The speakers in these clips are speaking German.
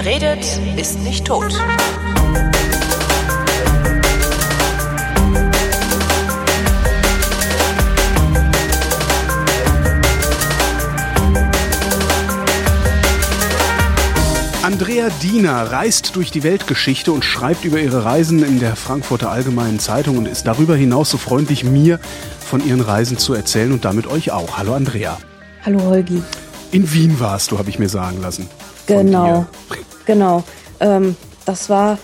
Wer redet, ist nicht tot. Andrea Diener reist durch die Weltgeschichte und schreibt über ihre Reisen in der Frankfurter Allgemeinen Zeitung und ist darüber hinaus so freundlich, mir von ihren Reisen zu erzählen und damit euch auch. Hallo Andrea. Hallo Holgi. In Wien warst du, habe ich mir sagen lassen. Genau, genau. Ähm, das war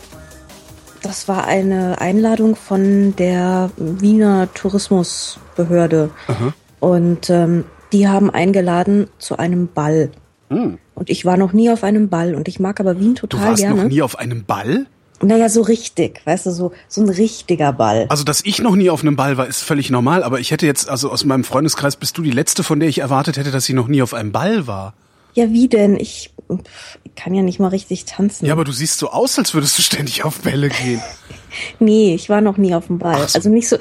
das war eine Einladung von der Wiener Tourismusbehörde. Aha. Und ähm, die haben eingeladen zu einem Ball. Hm. Und ich war noch nie auf einem Ball und ich mag aber Wien total du warst gerne. noch nie auf einem Ball? Naja, so richtig, weißt du, so, so ein richtiger Ball. Also, dass ich noch nie auf einem Ball war, ist völlig normal, aber ich hätte jetzt, also aus meinem Freundeskreis bist du die Letzte, von der ich erwartet hätte, dass sie noch nie auf einem Ball war. Ja, wie denn? Ich, ich kann ja nicht mal richtig tanzen. Ja, aber du siehst so aus, als würdest du ständig auf Bälle gehen. nee, ich war noch nie auf dem Ball. So. Also nicht so,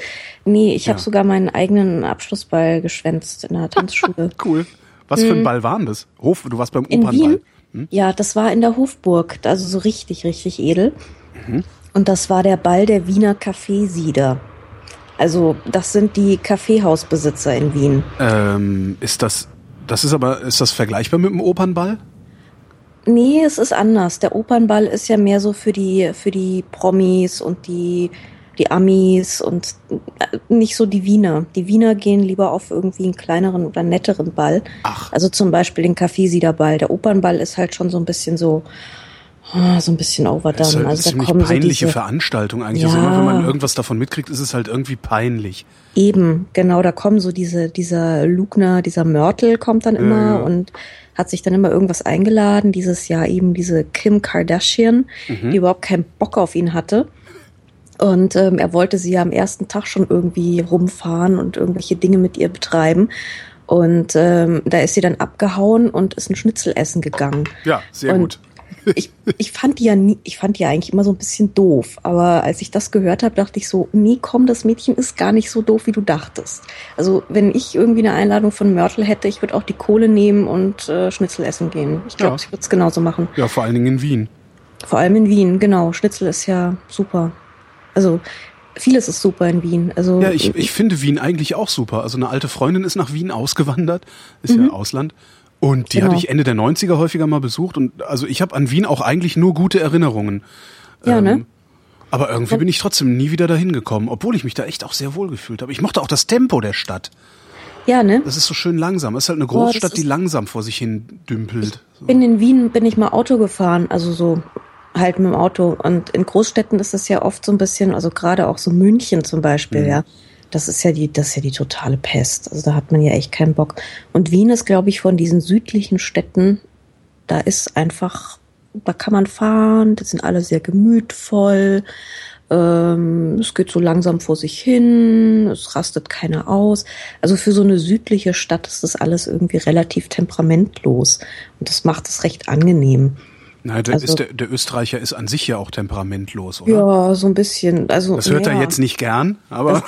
nee, ich ja. habe sogar meinen eigenen Abschlussball geschwänzt in der Tanzschule. cool. Was für ein hm. Ball war denn das? Hof, du warst beim Opernball. Hm? Ja, das war in der Hofburg, also so richtig, richtig edel. Mhm. Und das war der Ball der Wiener Kaffeesieder. Also, das sind die Kaffeehausbesitzer in Wien. Ähm, ist das, das ist aber, ist das vergleichbar mit dem Opernball? Nee, es ist anders. Der Opernball ist ja mehr so für die, für die Promis und die die Amis und äh, nicht so die Wiener. Die Wiener gehen lieber auf irgendwie einen kleineren oder netteren Ball. Ach. Also zum Beispiel den Kaffeesiederball. Der Opernball ist halt schon so ein bisschen so, ah, so ein bisschen overdone. Das ist halt also da kommen peinliche so diese, Veranstaltung eigentlich. Ja. Also immer wenn man irgendwas davon mitkriegt, ist es halt irgendwie peinlich. Eben, genau, da kommen so diese, dieser Lugner, dieser Mörtel kommt dann immer ja, ja. und hat sich dann immer irgendwas eingeladen. Dieses Jahr eben diese Kim Kardashian, mhm. die überhaupt keinen Bock auf ihn hatte. Und ähm, er wollte sie ja am ersten Tag schon irgendwie rumfahren und irgendwelche Dinge mit ihr betreiben. Und ähm, da ist sie dann abgehauen und ist ein Schnitzel essen gegangen. Ja, sehr und gut. Ich, ich fand die ja nie, ich fand die ja eigentlich immer so ein bisschen doof. Aber als ich das gehört habe, dachte ich so, nee, komm, das Mädchen ist gar nicht so doof, wie du dachtest. Also wenn ich irgendwie eine Einladung von Mörtel hätte, ich würde auch die Kohle nehmen und äh, Schnitzel essen gehen. Ich glaube, ja. ich würde es genauso machen. Ja, vor allen Dingen in Wien. Vor allem in Wien, genau. Schnitzel ist ja super. Also vieles ist super in Wien. Also ja, ich, ich finde Wien eigentlich auch super. Also eine alte Freundin ist nach Wien ausgewandert, ist mhm. ja Ausland. Und die genau. hatte ich Ende der 90er häufiger mal besucht. Und also ich habe an Wien auch eigentlich nur gute Erinnerungen. Ja, ne? ähm, ne? Aber irgendwie bin ich trotzdem nie wieder dahin gekommen, obwohl ich mich da echt auch sehr wohl gefühlt habe. Ich mochte auch das Tempo der Stadt. Ja, ne? Das ist so schön langsam. Es ist halt eine Großstadt, Boah, die langsam vor sich hin dümpelt. Ich bin in Wien, bin ich mal Auto gefahren, also so halt mit dem Auto. Und in Großstädten ist es ja oft so ein bisschen, also gerade auch so München zum Beispiel, mhm. ja. Das ist ja die, das ist ja die totale Pest. Also da hat man ja echt keinen Bock. Und Wien ist, glaube ich, von diesen südlichen Städten, da ist einfach, da kann man fahren, das sind alle sehr gemütvoll. Ähm, es geht so langsam vor sich hin, es rastet keiner aus. Also für so eine südliche Stadt ist das alles irgendwie relativ temperamentlos. Und das macht es recht angenehm. Na, der, also, der, der, Österreicher ist an sich ja auch temperamentlos, oder? Ja, so ein bisschen. Also, das hört ja. er jetzt nicht gern, aber.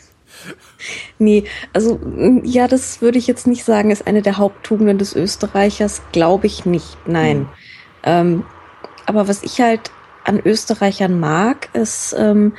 nee, also ja, das würde ich jetzt nicht sagen, ist eine der Haupttugenden des Österreichers, glaube ich nicht. Nein. Hm. Ähm, aber was ich halt an Österreichern mag, ist, ähm,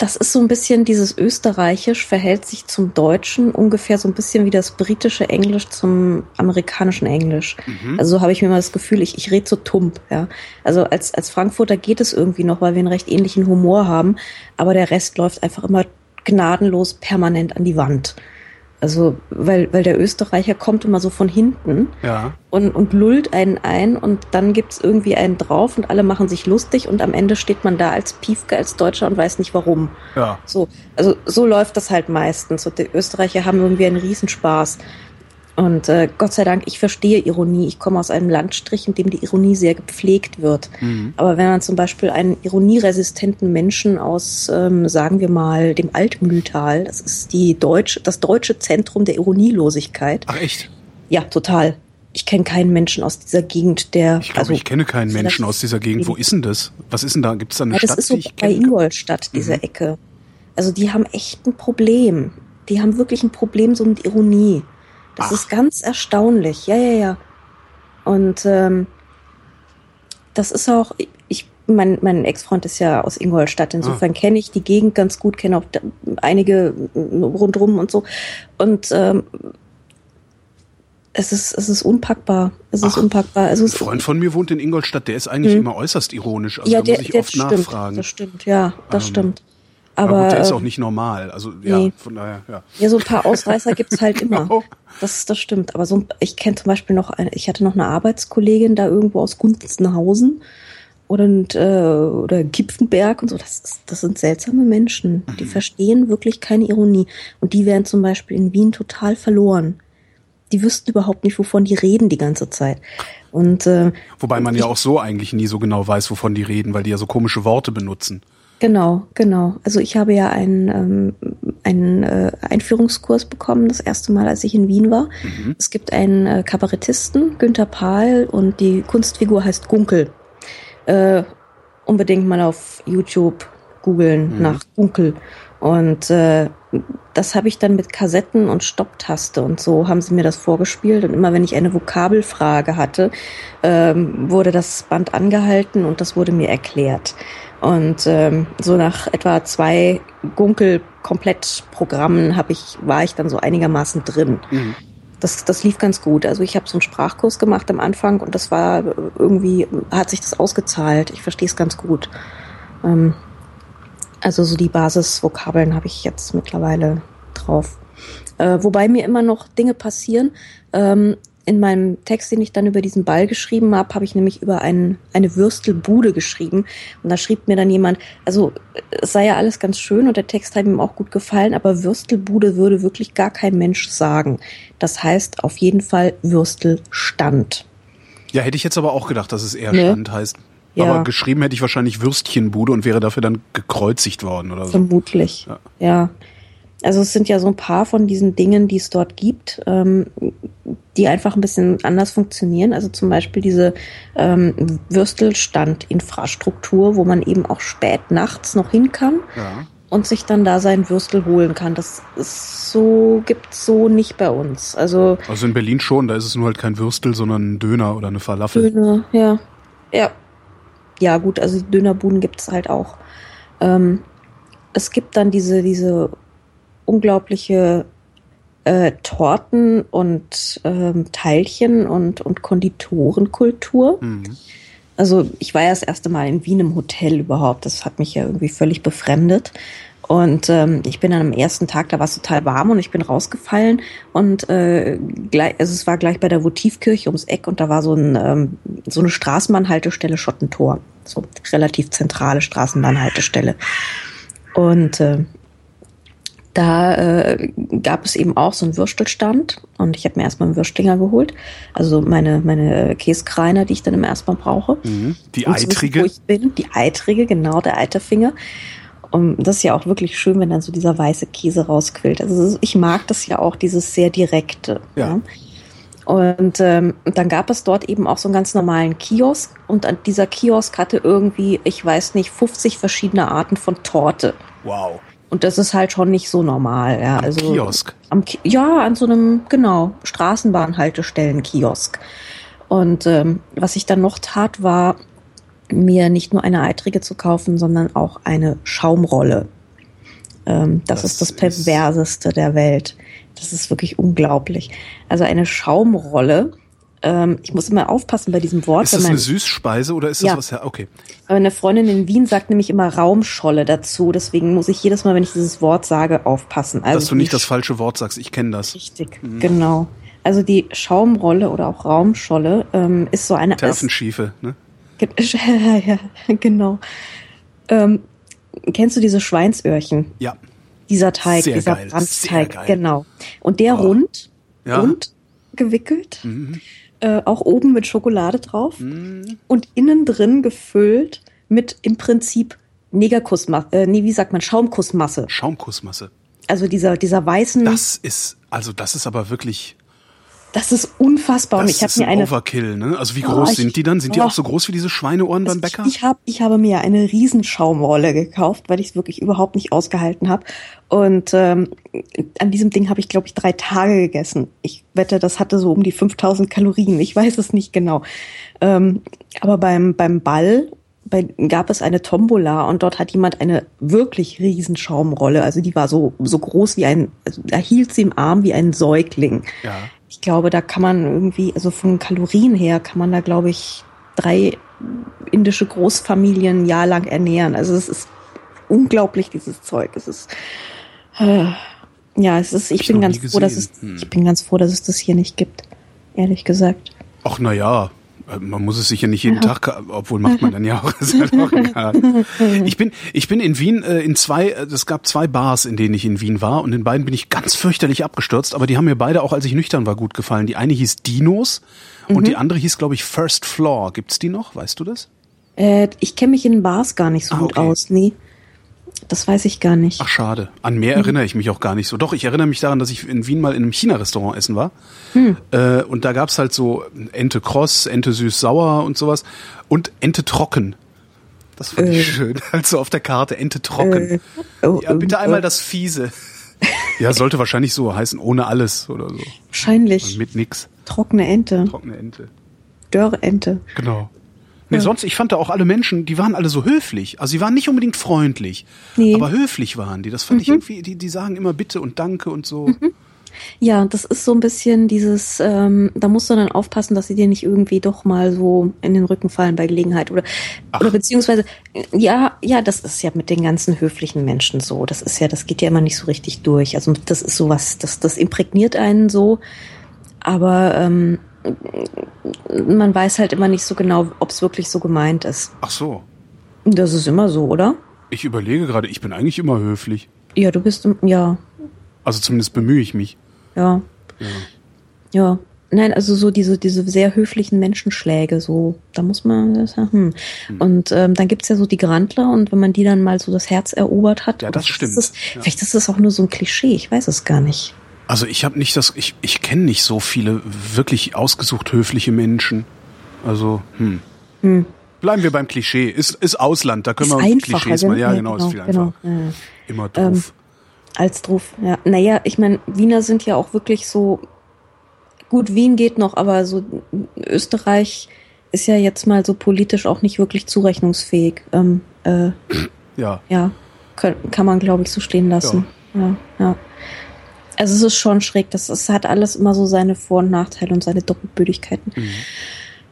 das ist so ein bisschen dieses Österreichisch verhält sich zum Deutschen ungefähr so ein bisschen wie das britische Englisch zum amerikanischen Englisch. Mhm. Also so habe ich mir mal das Gefühl, ich, ich rede so tump, ja. Also als, als Frankfurter geht es irgendwie noch, weil wir einen recht ähnlichen Humor haben, aber der Rest läuft einfach immer gnadenlos permanent an die Wand. Also, weil, weil der Österreicher kommt immer so von hinten ja. und, und lullt einen ein und dann gibt's irgendwie einen drauf und alle machen sich lustig und am Ende steht man da als Piefke, als Deutscher und weiß nicht warum. Ja. So, also so läuft das halt meistens. Und die Österreicher haben irgendwie einen Riesenspaß. Und äh, Gott sei Dank, ich verstehe Ironie. Ich komme aus einem Landstrich, in dem die Ironie sehr gepflegt wird. Mhm. Aber wenn man zum Beispiel einen ironieresistenten Menschen aus, ähm, sagen wir mal, dem Altmühltal, das ist die deutsche, das deutsche Zentrum der Ironielosigkeit. Ach echt? Ja, total. Ich kenne keinen Menschen aus dieser Gegend, der. Ich glaube, also, ich kenne keinen Menschen aus dieser Gegend. Wo ist denn das? Was ist denn da? Gibt es da eine ja, das Stadt? Das ist so bei Ingolstadt, diese mhm. Ecke. Also die haben echt ein Problem. Die haben wirklich ein Problem so mit Ironie. Das Ach. ist ganz erstaunlich. Ja, ja, ja. Und ähm, das ist auch, ich, mein, mein Ex-Freund ist ja aus Ingolstadt, insofern ah. kenne ich die Gegend ganz gut, kenne auch einige rundrum und so. Und ähm, es ist, es ist unpackbar. Es ist Ach, unpackbar. Also ein Freund von mir wohnt in Ingolstadt, der ist eigentlich hm. immer äußerst ironisch. Also ja, da der, muss ich oft stimmt, nachfragen. Das stimmt, ja, das ähm, stimmt. Aber, gut, der ist auch nicht normal. Also ja, nee. von daher, ja. Ja, so ein paar Ausreißer gibt's halt immer. Genau. Das, das stimmt. Aber so, ich kenne zum Beispiel noch, eine, ich hatte noch eine Arbeitskollegin da irgendwo aus Gunzenhausen oder, äh, oder Gipfenberg und so. Das, das sind seltsame Menschen. Die mhm. verstehen wirklich keine Ironie. Und die wären zum Beispiel in Wien total verloren die wüssten überhaupt nicht, wovon die reden die ganze Zeit. Und äh, wobei man ja auch so eigentlich nie so genau weiß, wovon die reden, weil die ja so komische Worte benutzen. Genau, genau. Also ich habe ja einen, ähm, einen äh, Einführungskurs bekommen, das erste Mal, als ich in Wien war. Mhm. Es gibt einen äh, Kabarettisten, Günther Pahl, und die Kunstfigur heißt Gunkel. Äh, unbedingt mal auf YouTube googeln mhm. nach Gunkel. Und äh, das habe ich dann mit Kassetten und Stopptaste und so haben sie mir das vorgespielt. Und immer wenn ich eine Vokabelfrage hatte, ähm, wurde das Band angehalten und das wurde mir erklärt. Und ähm, so nach etwa zwei Gunkel-Komplettprogrammen habe ich, war ich dann so einigermaßen drin. Mhm. Das, das lief ganz gut. Also ich habe so einen Sprachkurs gemacht am Anfang und das war irgendwie, hat sich das ausgezahlt. Ich verstehe es ganz gut. Ähm, also so die Basisvokabeln habe ich jetzt mittlerweile drauf. Äh, wobei mir immer noch Dinge passieren. Ähm, in meinem Text, den ich dann über diesen Ball geschrieben habe, habe ich nämlich über ein, eine Würstelbude geschrieben. Und da schrieb mir dann jemand, also es sei ja alles ganz schön und der Text hat ihm auch gut gefallen, aber Würstelbude würde wirklich gar kein Mensch sagen. Das heißt auf jeden Fall Würstelstand. Ja, hätte ich jetzt aber auch gedacht, dass es eher ne? Stand heißt. Ja. Aber geschrieben hätte ich wahrscheinlich Würstchenbude und wäre dafür dann gekreuzigt worden oder so. Vermutlich. Ja. ja. Also es sind ja so ein paar von diesen Dingen, die es dort gibt, ähm, die einfach ein bisschen anders funktionieren. Also zum Beispiel diese ähm, Würstelstandinfrastruktur, wo man eben auch spät nachts noch hin kann. Ja und sich dann da seinen Würstel holen kann. Das ist so gibt's so nicht bei uns. Also also in Berlin schon, da ist es nur halt kein Würstel, sondern ein Döner oder eine Falafel. Döner, ja, ja, ja gut, also Dönerbuden gibt es halt auch. Ähm, es gibt dann diese, diese unglaubliche äh, Torten und ähm, Teilchen und, und Konditorenkultur. Mhm. Also ich war ja das erste Mal in Wien im Hotel überhaupt. Das hat mich ja irgendwie völlig befremdet. Und ähm, ich bin dann am ersten Tag, da war es total warm und ich bin rausgefallen und äh, gleich, also es war gleich bei der Votivkirche ums Eck und da war so, ein, ähm, so eine Straßenbahnhaltestelle Schottentor, so relativ zentrale Straßenbahnhaltestelle. Und äh, da äh, gab es eben auch so einen Würstelstand und ich habe mir erstmal einen Würstinger geholt. Also meine, meine Käskreiner, die ich dann immer erstmal brauche. Mhm. Die eitrige? Wissen, wo ich bin. Die eitrige, genau, der Eiterfinger. Und das ist ja auch wirklich schön, wenn dann so dieser weiße Käse rausquillt. Also ich mag das ja auch, dieses sehr direkte. Ja. ja. Und ähm, dann gab es dort eben auch so einen ganz normalen Kiosk und an dieser Kiosk hatte irgendwie, ich weiß nicht, 50 verschiedene Arten von Torte. Wow. Und das ist halt schon nicht so normal. Ja. Am also, Kiosk? Am Ki ja, an so einem, genau, Straßenbahnhaltestellen-Kiosk. Und ähm, was ich dann noch tat, war mir nicht nur eine eitrige zu kaufen, sondern auch eine Schaumrolle. Ähm, das, das, ist das perverseste der Welt. Das ist wirklich unglaublich. Also eine Schaumrolle. Ähm, ich muss immer aufpassen bei diesem Wort. Ist das eine Süßspeise oder ist das ja. was? Ja, okay. Meine Freundin in Wien sagt nämlich immer Raumscholle dazu. Deswegen muss ich jedes Mal, wenn ich dieses Wort sage, aufpassen. Also Dass du nicht das falsche Wort sagst. Ich kenne das. Richtig, mhm. genau. Also die Schaumrolle oder auch Raumscholle ähm, ist so eine. Terfenschiefe, ne? ja, genau. Ähm, kennst du diese Schweinsöhrchen? Ja. Dieser Teig, Sehr dieser geil. Brandteig, genau. Und der oh. rund, ja. rund gewickelt, mhm. Äh, auch oben mit Schokolade drauf mhm. und innen drin gefüllt mit im Prinzip Negerkussmasse, äh, nee, wie sagt man, Schaumkussmasse. Schaumkussmasse. Also dieser, dieser weißen. Das ist, also das ist aber wirklich Das ist unfassbar. Das und ich habe ist mir ein eine. Overkill, ne? Also wie Oh, groß ich- sind die dann? Sind die oh. auch so groß wie diese Schweineohren beim Bäcker? Ich, ich, hab, ich habe mir eine Riesenschaumrolle gekauft, weil ich es wirklich überhaupt nicht ausgehalten habe. Und ähm, an diesem Ding habe ich, glaube ich, drei Tage gegessen. Ich wette, das hatte so um die 5000 Kalorien. Ich weiß es nicht genau. Ähm, aber beim, beim Ball bei, gab es eine Tombola und dort hat jemand eine wirklich Riesenschaumrolle. Also die war so, so groß wie ein, also da hielt sie im Arm wie ein Säugling. ja. Ich glaube, da kann man irgendwie, also von Kalorien her kann man da, glaube ich, drei indische Großfamilien ein Jahr lang ernähren. Also es ist unglaublich, dieses Zeug. Es ist, äh, ja, es ist, ich ich bin ganz froh, dass es. Hm. ich bin ganz froh, dass es das hier nicht gibt. Ehrlich gesagt. Ach na ja, man muss es sicher nicht jeden Tag, ka- obwohl macht man dann ja auch. Ist halt auch egal. Ich bin, ich bin in Wien äh, in zwei, äh, es gab zwei Bars, in denen ich in Wien war und in beiden bin ich ganz fürchterlich abgestürzt, aber die haben mir beide auch, als ich nüchtern war, gut gefallen. Die eine hieß Dinos und Mhm. die andere hieß, glaube ich, First Floor. Gibt's die noch? Weißt du das? Äh, ich kenne mich in Bars gar nicht so Ah, gut okay. aus. Nee. Das weiß ich gar nicht. Ach schade. An mehr Mhm. erinnere ich mich auch gar nicht so. Doch, ich erinnere mich daran, dass ich in Wien mal in einem China-Restaurant essen war. Hm. Äh, und da gab's halt so Ente kross, Ente süß-sauer und sowas. Und Ente trocken. Das fand ich schön. Also auf der Karte Ente trocken. Äh, oh, ja, bitte äh, einmal das Fiese. ja, sollte wahrscheinlich so heißen, ohne alles oder so. Wahrscheinlich. Mit nix. Trockene Ente. Trockene Ente. Dörrente. Genau. Nee, sonst, ich fand da auch alle Menschen, die waren alle so höflich. Also sie waren nicht unbedingt freundlich, Nee. aber höflich waren die. Das fand ich irgendwie, die, die sagen immer Bitte und Danke und so. Ja, das ist so ein bisschen dieses, ähm, da musst du dann aufpassen, dass sie dir nicht irgendwie doch mal so in den Rücken fallen bei Gelegenheit oder oder beziehungsweise ja, ja, das ist ja mit den ganzen höflichen Menschen so. Das ist ja, das geht ja immer nicht so richtig durch. Also das ist sowas, das das imprägniert einen so, aber ähm, man weiß halt immer nicht so genau, ob es wirklich so gemeint ist. Ach so. Das ist immer so, oder? Ich überlege gerade, ich bin eigentlich immer höflich. Ja, du bist ja, Also zumindest bemühe ich mich. ja. Ja. Ja, nein, also so diese, diese sehr höflichen Menschenschläge, so, da muss man das ja, hm. Und ähm, dann gibt's ja so die Grandler und wenn man die dann mal so das Herz erobert hat, Ja, oder das stimmt. Ist das, Vielleicht ist das auch nur so ein Klischee, ich weiß es gar nicht. Also ich habe nicht das, ich, ich kenne nicht so viele wirklich ausgesucht höfliche Menschen. Also, hm. Bleiben wir beim Klischee. Ist, ist Ausland, da können Ist wir einfacher, Klischees mal. Ja, ja, genau, ist viel genau, einfacher. ja, ja. Immer doof. Als drauf, ja. Naja, ich meine, Wiener sind ja auch wirklich so, gut, Wien geht noch, aber so Österreich ist ja jetzt mal so politisch auch nicht wirklich zurechnungsfähig. Ähm, äh, ja. Ja, kann, kann man, glaube ich, so stehen lassen. Ja. ja, Also es ist schon schräg. Das, es hat alles immer so seine Vor- und Nachteile und seine Doppelbödigkeiten.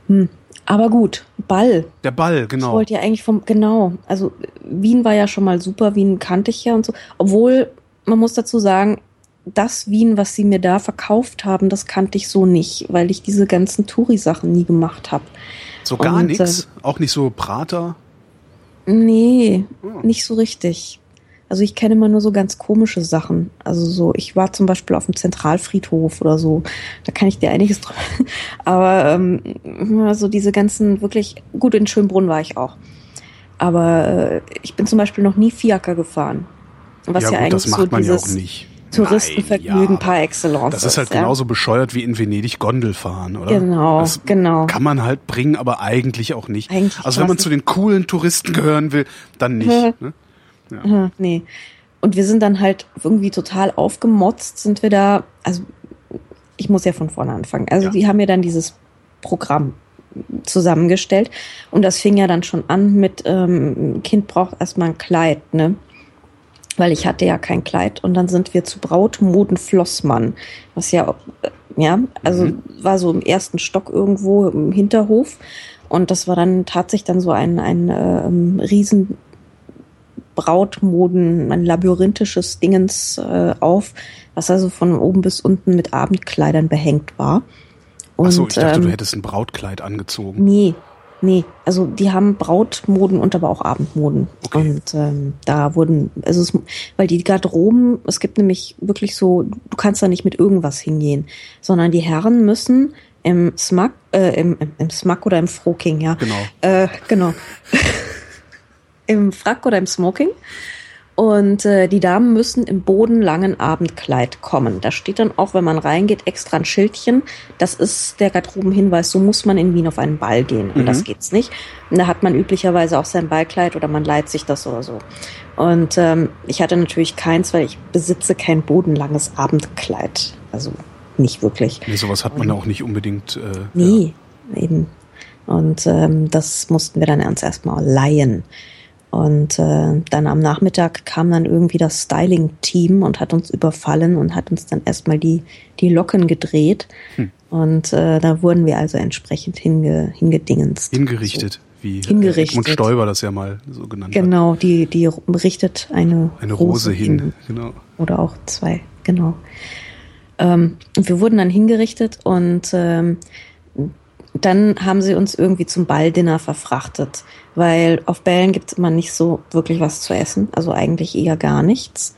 Hm. Aber gut, Ball. Der Ball, Ich genau. wollte ja eigentlich vom, genau, also Wien war ja schon mal super, Wien kannte ich ja und so. Obwohl, man muss dazu sagen, das Wien, was sie mir da verkauft haben, das kannte ich so nicht, weil ich diese ganzen Touri-Sachen nie gemacht habe. So gar nichts. Auch nicht so Prater. Nee, Hm. nicht so richtig. Also ich kenne immer nur so ganz komische Sachen. Also so, ich war zum Beispiel auf dem Zentralfriedhof oder so. Da kann ich dir einiges drüber. Aber ähm, so diese ganzen wirklich, gut, in Schönbrunn war ich auch. Aber äh, ich bin zum Beispiel noch nie Fiaker gefahren. Was ja, ja, gut, eigentlich das macht so man ja dieses auch nicht. Touristenvergnügen Nein, ja, par excellence Das ist halt ja. genauso bescheuert wie in Venedig Gondel fahren, oder? Genau, das genau. Kann man halt bringen, aber eigentlich auch nicht. Eigentlich also wenn man zu den coolen Touristen gehören will, dann nicht. ne? Aha, nee. Und wir sind dann halt irgendwie total aufgemotzt, sind wir da, also ich muss ja von vorne anfangen. Also Ja. die haben ja dann dieses Programm zusammengestellt und das fing ja dann schon an mit, ähm, Kind braucht erstmal ein Kleid, ne? Weil ich hatte ja kein Kleid und dann sind wir zu Brautmoden Flossmann, was ja, äh, ja, also Mhm. war so im ersten Stock irgendwo im Hinterhof und das war dann tatsächlich dann so ein, ein ähm, riesen Brautmoden, ein labyrinthisches Dingens äh, auf, was also von oben bis unten mit Abendkleidern behängt war. Und, Ach so, ich dachte, ähm, du hättest ein Brautkleid angezogen. Nee, nee. Also die haben Brautmoden und aber auch Abendmoden. Okay. Und ähm, da wurden, also es, weil die Garderoben, es gibt nämlich wirklich so, du kannst da nicht mit irgendwas hingehen, sondern die Herren müssen im Smack, äh, im, im, im Smack oder im Froking, ja. Genau. Äh, genau. Im Frack oder im Smoking. Und äh, die Damen müssen im bodenlangen Abendkleid kommen. Da steht dann auch, wenn man reingeht, extra ein Schildchen. Das ist der Garderobenhinweis, so muss man in Wien auf einen Ball gehen. Und mhm. das geht's nicht. Und da hat man üblicherweise auch sein Ballkleid oder man leiht sich das oder so. Und ähm, ich hatte natürlich keins, weil ich besitze kein bodenlanges Abendkleid. Also nicht wirklich. Nee, sowas hat man ja auch nicht unbedingt. Äh, nee, ja. eben. Und ähm, das mussten wir dann ernst erstmal leihen. Und äh, dann am Nachmittag kam dann irgendwie das Styling-Team und hat uns überfallen und hat uns dann erstmal die, die Locken gedreht. Hm. Und äh, da wurden wir also entsprechend hinge, hingedingenst. Hingerichtet, so. wie hingerichtet. Edmund Stoiber das ja mal so genannt genau, hat. Genau, die, die richtet eine, eine Rose, Rose hin. hin. Genau. Oder auch zwei, genau. Ähm, wir wurden dann hingerichtet und ähm, dann haben sie uns irgendwie zum Balldinner verfrachtet, weil auf Bällen gibt es immer nicht so wirklich was zu essen, also eigentlich eher gar nichts.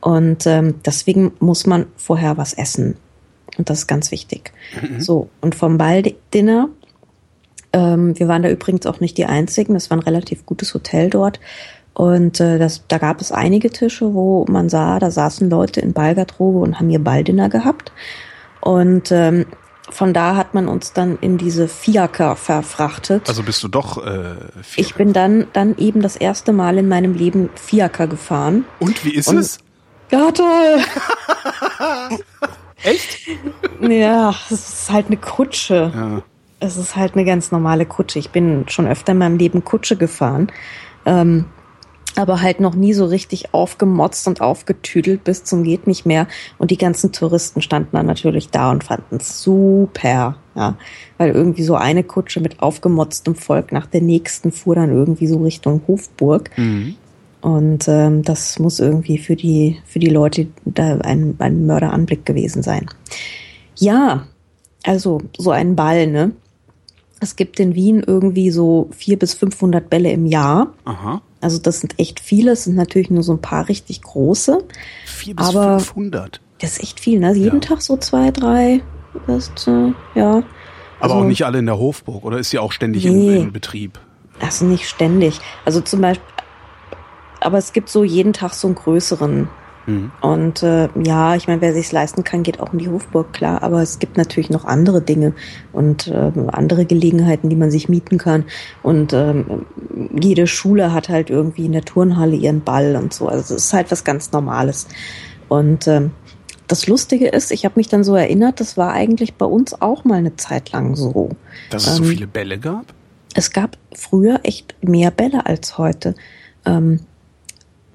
Und ähm, deswegen muss man vorher was essen. Und das ist ganz wichtig. Mhm. So, und vom Balldinner, ähm, wir waren da übrigens auch nicht die einzigen, das war ein relativ gutes Hotel dort. Und äh, das, da gab es einige Tische, wo man sah, da saßen Leute in Ballgarderobe und haben ihr Balldinner gehabt. Und ähm, von da hat man uns dann in diese Fiaker verfrachtet. Also bist du doch äh, Fiaker. Ich bin dann, dann eben das erste Mal in meinem Leben Fiaker gefahren. Und wie ist Und, es? Ja, toll. Echt? Ja, es ist halt eine Kutsche. Ja. Es ist halt eine ganz normale Kutsche. Ich bin schon öfter in meinem Leben Kutsche gefahren. Ähm, aber halt noch nie so richtig aufgemotzt und aufgetüdelt bis zum geht nicht mehr. Und die ganzen Touristen standen dann natürlich da und fanden es super, ja, weil irgendwie so eine Kutsche mit aufgemotztem Volk nach der nächsten fuhr dann irgendwie so Richtung Hofburg. Mhm. Und ähm, das muss irgendwie für die für die Leute da ein, ein Mörderanblick gewesen sein. Ja, also so ein Ball, ne? Es gibt in Wien irgendwie so vier bis 500 Bälle im Jahr. Aha. Also das sind echt viele. Es sind natürlich nur so ein paar richtig große. Vier bis aber 500. Das ist echt viel, ne? Jeden ja. Tag so zwei, drei. Das, äh, ja. Aber also, auch nicht alle in der Hofburg, oder ist sie auch ständig nee, in, in Betrieb? Also nicht ständig. Also zum Beispiel, aber es gibt so jeden Tag so einen größeren Mhm. Und äh, ja, ich meine, wer sich's leisten kann, geht auch in die Hofburg, klar. Aber es gibt natürlich noch andere Dinge und äh, andere Gelegenheiten, die man sich mieten kann. Und ähm, jede Schule hat halt irgendwie in der Turnhalle ihren Ball und so. Also es ist halt was ganz Normales. Und ähm, das Lustige ist, ich habe mich dann so erinnert, das war eigentlich bei uns auch mal eine Zeit lang so. Dass es ähm, so viele Bälle gab? Es gab früher echt mehr Bälle als heute. Ähm,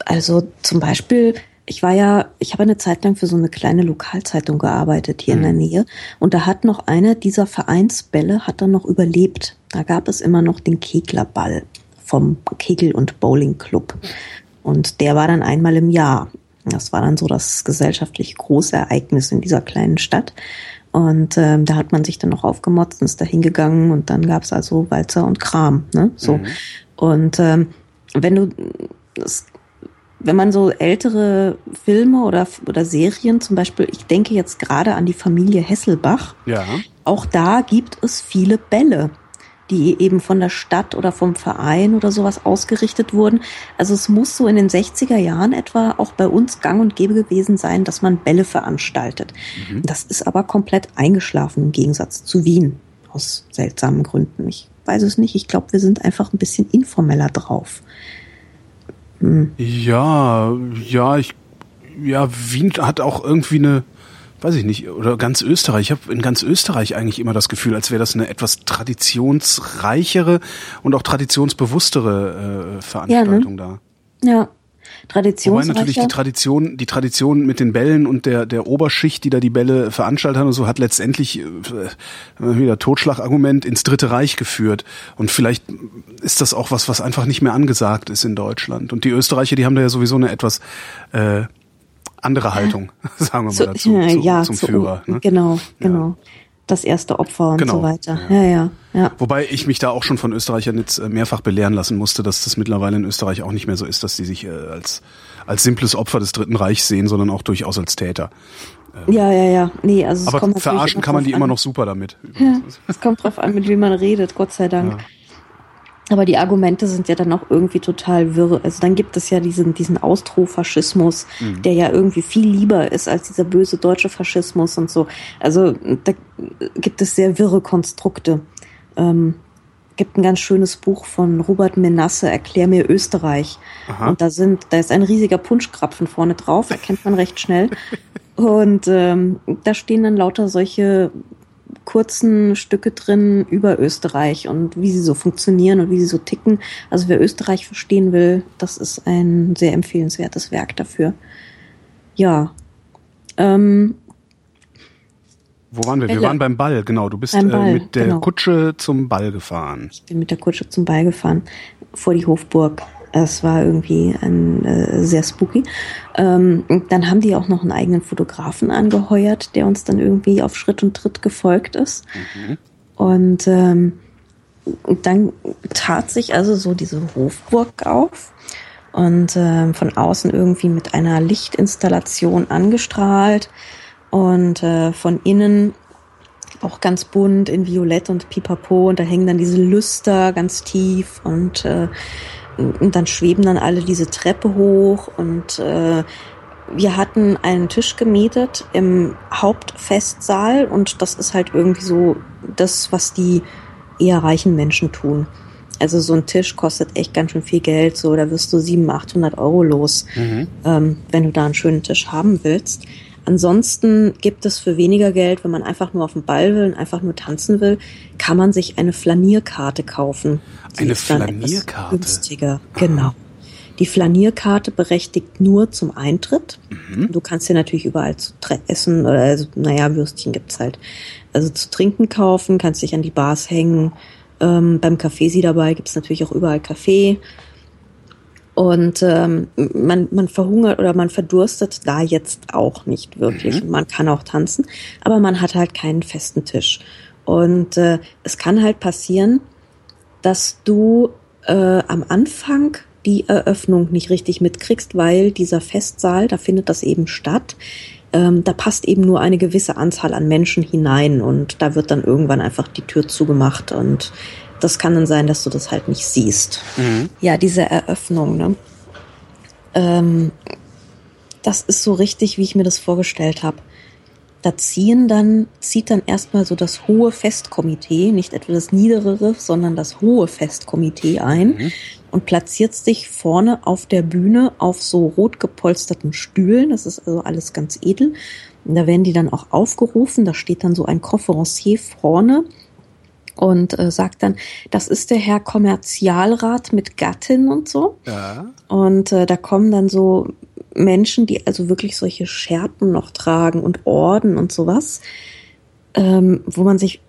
also zum Beispiel ich war ja, ich habe eine Zeit lang für so eine kleine Lokalzeitung gearbeitet hier mhm. in der mhm. Nähe und da hat noch einer dieser Vereinsbälle hat dann noch überlebt. Da gab es immer noch den Keglerball vom Kegel- und Bowling Club und der war dann einmal im Jahr. Das war dann so das gesellschaftlich große Ereignis in dieser kleinen Stadt. Und ähm, da hat man sich dann noch aufgemotzt und ist da hingegangen und dann gab's also Walzer und Kram. Ne? So. Mhm. Und ähm, wenn du das wenn man so ältere Filme oder, oder Serien, zum Beispiel, ich denke jetzt gerade an die Familie Hesselbach, ja. auch da gibt es viele Bälle, die eben von der Stadt oder vom Verein oder sowas ausgerichtet wurden. Also es muss so in den 60er Jahren etwa auch bei uns gang und gäbe gewesen sein, dass man Bälle veranstaltet. Mhm. Das ist aber komplett eingeschlafen im Gegensatz zu Wien aus seltsamen Gründen. Ich weiß es nicht. Ich glaube, wir sind einfach ein bisschen informeller drauf. Hm. Ja, ja, ich, ja, Wien hat auch irgendwie eine, weiß ich nicht, oder ganz Österreich. Ich habe in ganz Österreich eigentlich immer das Gefühl, als wäre das eine etwas traditionsreichere und auch traditionsbewusstere äh, Veranstaltung ja, ne? da. Ja. Traditionsreicher. Wobei natürlich die Tradition, die Tradition mit den Bällen und der, der Oberschicht, die da die Bälle veranstaltet hat und so, hat letztendlich äh, wieder Totschlagargument ins Dritte Reich geführt. Und vielleicht ist das auch was, was einfach nicht mehr angesagt ist in Deutschland. Und die Österreicher, die haben da ja sowieso eine etwas äh, andere Haltung, sagen wir mal dazu, zu, ja, zum zu, Führer. Ne? Genau, genau. Ja das erste Opfer und genau. so weiter. Ja. ja. ja, ja, Wobei ich mich da auch schon von Österreichern jetzt äh, mehrfach belehren lassen musste, dass das mittlerweile in Österreich auch nicht mehr so ist, dass die sich äh, als, als simples Opfer des Dritten Reichs sehen, sondern auch durchaus als Täter. Ja, ja, ja. Nee, also Aber kommt verarschen kann man die an. immer noch super damit. Ja, es kommt drauf an, mit wem man redet, Gott sei Dank. Aber die Argumente sind ja dann auch irgendwie total wirr. Also dann gibt es ja diesen, diesen Austrofaschismus, mhm. der ja irgendwie viel lieber ist als dieser böse deutsche Faschismus und so. Also da gibt es sehr wirre Konstrukte. Ähm, gibt ein ganz schönes Buch von Robert Menasse, Erklär mir Österreich. Aha. Und da sind, da ist ein riesiger Punschkrapfen vorne drauf, erkennt man recht schnell. Und ähm, da stehen dann lauter solche kurzen Stücke drin über Österreich und wie sie so funktionieren und wie sie so ticken. Also wer Österreich verstehen will, das ist ein sehr empfehlenswertes Werk dafür. Ja. Ähm, Wo waren wir? Wir waren beim Ball, genau. Du bist äh, Ball, äh, mit der genau. Kutsche zum Ball gefahren. Ich bin mit der Kutsche zum Ball gefahren, vor die Hofburg. Es war irgendwie ein, äh, sehr spooky. Ähm, dann haben die auch noch einen eigenen Fotografen angeheuert, der uns dann irgendwie auf Schritt und Tritt gefolgt ist. Mhm. Und ähm, dann tat sich also so diese Hofburg auf und äh, von außen irgendwie mit einer Lichtinstallation angestrahlt und äh, von innen auch ganz bunt in Violett und Pipapo und da hängen dann diese Lüster ganz tief und äh, und dann schweben dann alle diese Treppe hoch und äh, wir hatten einen Tisch gemietet im Hauptfestsaal und das ist halt irgendwie so das, was die eher reichen Menschen tun. Also so ein Tisch kostet echt ganz schön viel Geld, so da wirst du 700, 800 Euro los, mhm. ähm, wenn du da einen schönen Tisch haben willst. Ansonsten gibt es für weniger Geld, wenn man einfach nur auf den Ball will und einfach nur tanzen will, kann man sich eine Flanierkarte kaufen. Die eine Flanierkarte? Günstiger, genau. Die Flanierkarte berechtigt nur zum Eintritt. Mhm. Du kannst dir natürlich überall zu essen oder, also, naja, Würstchen gibt's halt. Also zu trinken kaufen, kannst dich an die Bars hängen. Ähm, beim Café sie dabei gibt's natürlich auch überall Kaffee. Und ähm, man, man verhungert oder man verdurstet da jetzt auch nicht wirklich. Mhm. Man kann auch tanzen, aber man hat halt keinen festen Tisch. Und äh, es kann halt passieren, dass du äh, am Anfang die Eröffnung nicht richtig mitkriegst, weil dieser Festsaal, da findet das eben statt. Ähm, da passt eben nur eine gewisse Anzahl an Menschen hinein und da wird dann irgendwann einfach die Tür zugemacht und das kann dann sein, dass du das halt nicht siehst. Mhm. Ja, diese Eröffnung, ne? Ähm, das ist so richtig, wie ich mir das vorgestellt habe. Da ziehen dann, zieht dann erstmal so das hohe Festkomitee, nicht etwa das niedere, sondern das hohe Festkomitee ein mhm. und platziert sich vorne auf der Bühne auf so rot gepolsterten Stühlen. Das ist also alles ganz edel. Und da werden die dann auch aufgerufen. Da steht dann so ein Conferencier vorne und äh, sagt dann, das ist der Herr Kommerzialrat mit Gattin und so. Ja. Und äh, da kommen dann so Menschen, die also wirklich solche Schärpen noch tragen und Orden und sowas, ähm, wo man sich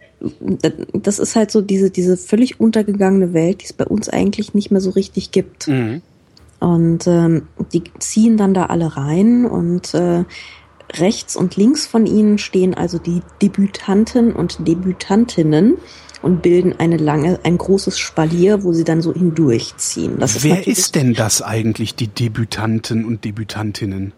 das ist halt so diese, diese völlig untergegangene Welt, die es bei uns eigentlich nicht mehr so richtig gibt. Mhm. Und ähm, die ziehen dann da alle rein und äh, rechts und links von ihnen stehen also die Debütanten und Debütantinnen und bilden eine lange, ein großes Spalier, wo sie dann so hindurchziehen. Das Wer ist, ist denn das eigentlich, die Debütanten und Debütantinnen?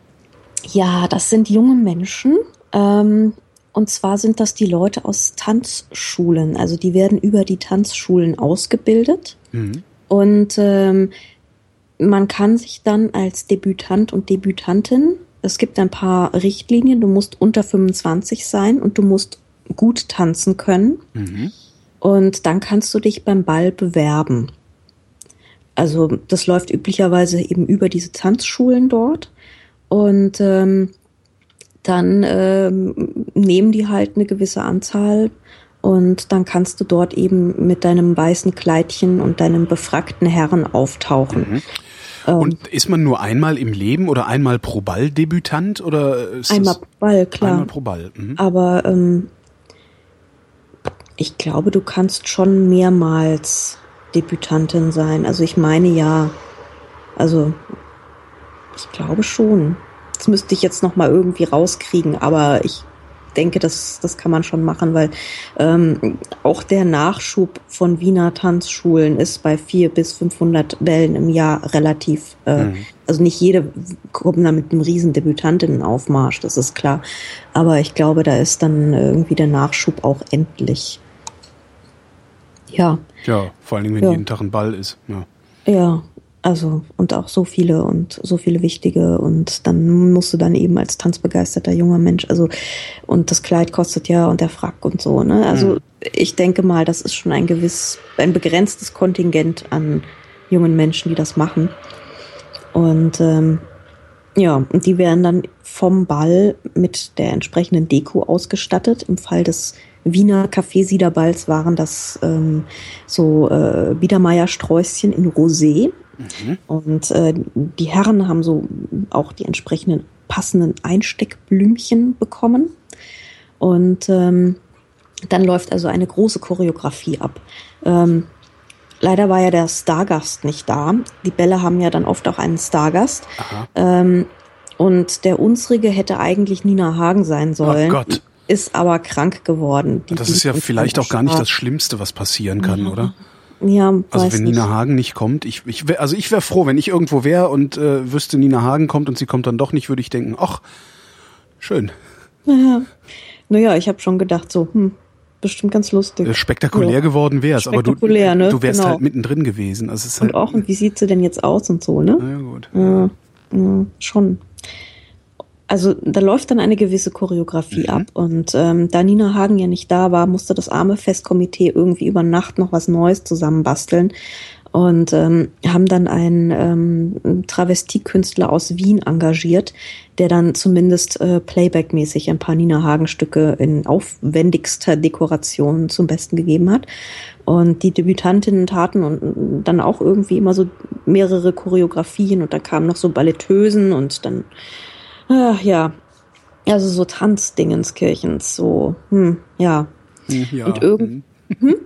Ja, das sind junge Menschen. Ähm, und zwar sind das die Leute aus Tanzschulen. Also die werden über die Tanzschulen ausgebildet. Mhm. Und ähm, man kann sich dann als Debütant und Debütantin, es gibt ein paar Richtlinien, du musst unter 25 sein und du musst gut tanzen können. Mhm. Und dann kannst du dich beim Ball bewerben. Also das läuft üblicherweise eben über diese Tanzschulen dort. Und ähm, dann ähm, nehmen die halt eine gewisse Anzahl und dann kannst du dort eben mit deinem weißen Kleidchen und deinem befragten Herren auftauchen. Mhm. Ähm, und ist man nur einmal im Leben oder einmal pro Ball Debütant oder ist einmal pro Ball, klar. Einmal pro Ball. Mhm. Aber ähm, ich glaube, du kannst schon mehrmals Debütantin sein. Also ich meine ja. Also ich glaube schon. Das müsste ich jetzt noch mal irgendwie rauskriegen, aber ich denke, das, das kann man schon machen, weil ähm, auch der Nachschub von Wiener Tanzschulen ist bei vier bis 500 Bällen im Jahr relativ, äh, mhm. also nicht jede kommt da mit einem riesen Debütantinnenaufmarsch, das ist klar, aber ich glaube, da ist dann irgendwie der Nachschub auch endlich. Ja. Ja, vor allen Dingen, wenn Ja. jeden Tag ein Ball ist. Ja. Ja, also und auch so viele und so viele wichtige und dann musst du dann eben als tanzbegeisterter junger Mensch, also und das Kleid kostet ja und der Frack und so, ne? Also Mhm. ich denke mal, das ist schon ein gewiss, ein begrenztes Kontingent an jungen Menschen, die das machen. Und ähm, ja, und die werden dann vom Ball mit der entsprechenden Deko ausgestattet. Im Fall des Wiener Café-Siederballs waren das ähm, so äh, Biedermeier-Sträußchen in Rosé. Und äh, die Herren haben so auch die entsprechenden passenden Einsteckblümchen bekommen. Und ähm, dann läuft also eine große Choreografie ab. Ähm, leider war ja der Stargast nicht da. Die Bälle haben ja dann oft auch einen Stargast. Ähm, und der unsrige hätte eigentlich Nina Hagen sein sollen. Oh Gott. Ist aber krank geworden. Das ist ja vielleicht auch gar nicht das. Schlimmste, was passieren kann, oder? Ja, Also wenn nicht. Nina Hagen nicht kommt, ich, ich wär, also ich wäre froh, wenn ich irgendwo wäre und äh, wüsste, Nina Hagen kommt und sie kommt dann doch nicht, würde ich denken, ach, schön. Naja, ich habe schon gedacht, so, hm, bestimmt ganz lustig. Äh, spektakulär Ja. geworden wär's, aber du, ne? du wärst Genau. halt mittendrin gewesen. Also es ist Und halt, auch, und wie sieht sie denn jetzt aus und so, ne? Na ja, gut. Ja, ja, schon. Also da läuft dann eine gewisse Choreografie Mhm. ab und ähm, da Nina Hagen ja nicht da war, musste das arme Festkomitee irgendwie über Nacht noch was Neues zusammenbasteln und ähm, haben dann einen ähm, Travestiekünstler aus Wien engagiert, der dann zumindest äh, Playback-mäßig ein paar Nina Hagen-Stücke in aufwendigster Dekoration zum Besten gegeben hat. Und die Debütantinnen taten und dann auch irgendwie immer so mehrere Choreografien und da kamen noch so Balletteusen und dann, ach ja, also so Tanzdingenskirchens, so, hm, ja. Hm, ja. Und irgend- hm?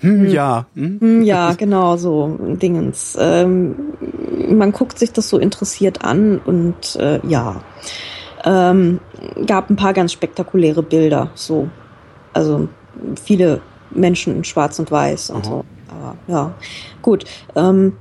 Hm, ja. Hm? Hm, Ja, genau, so Dingens. Ähm, man guckt sich das so interessiert an und äh, ja, ähm, gab ein paar ganz spektakuläre Bilder, so. Also viele Menschen in Schwarz und Weiß und Aha. so. Aber ja, gut. Ähm,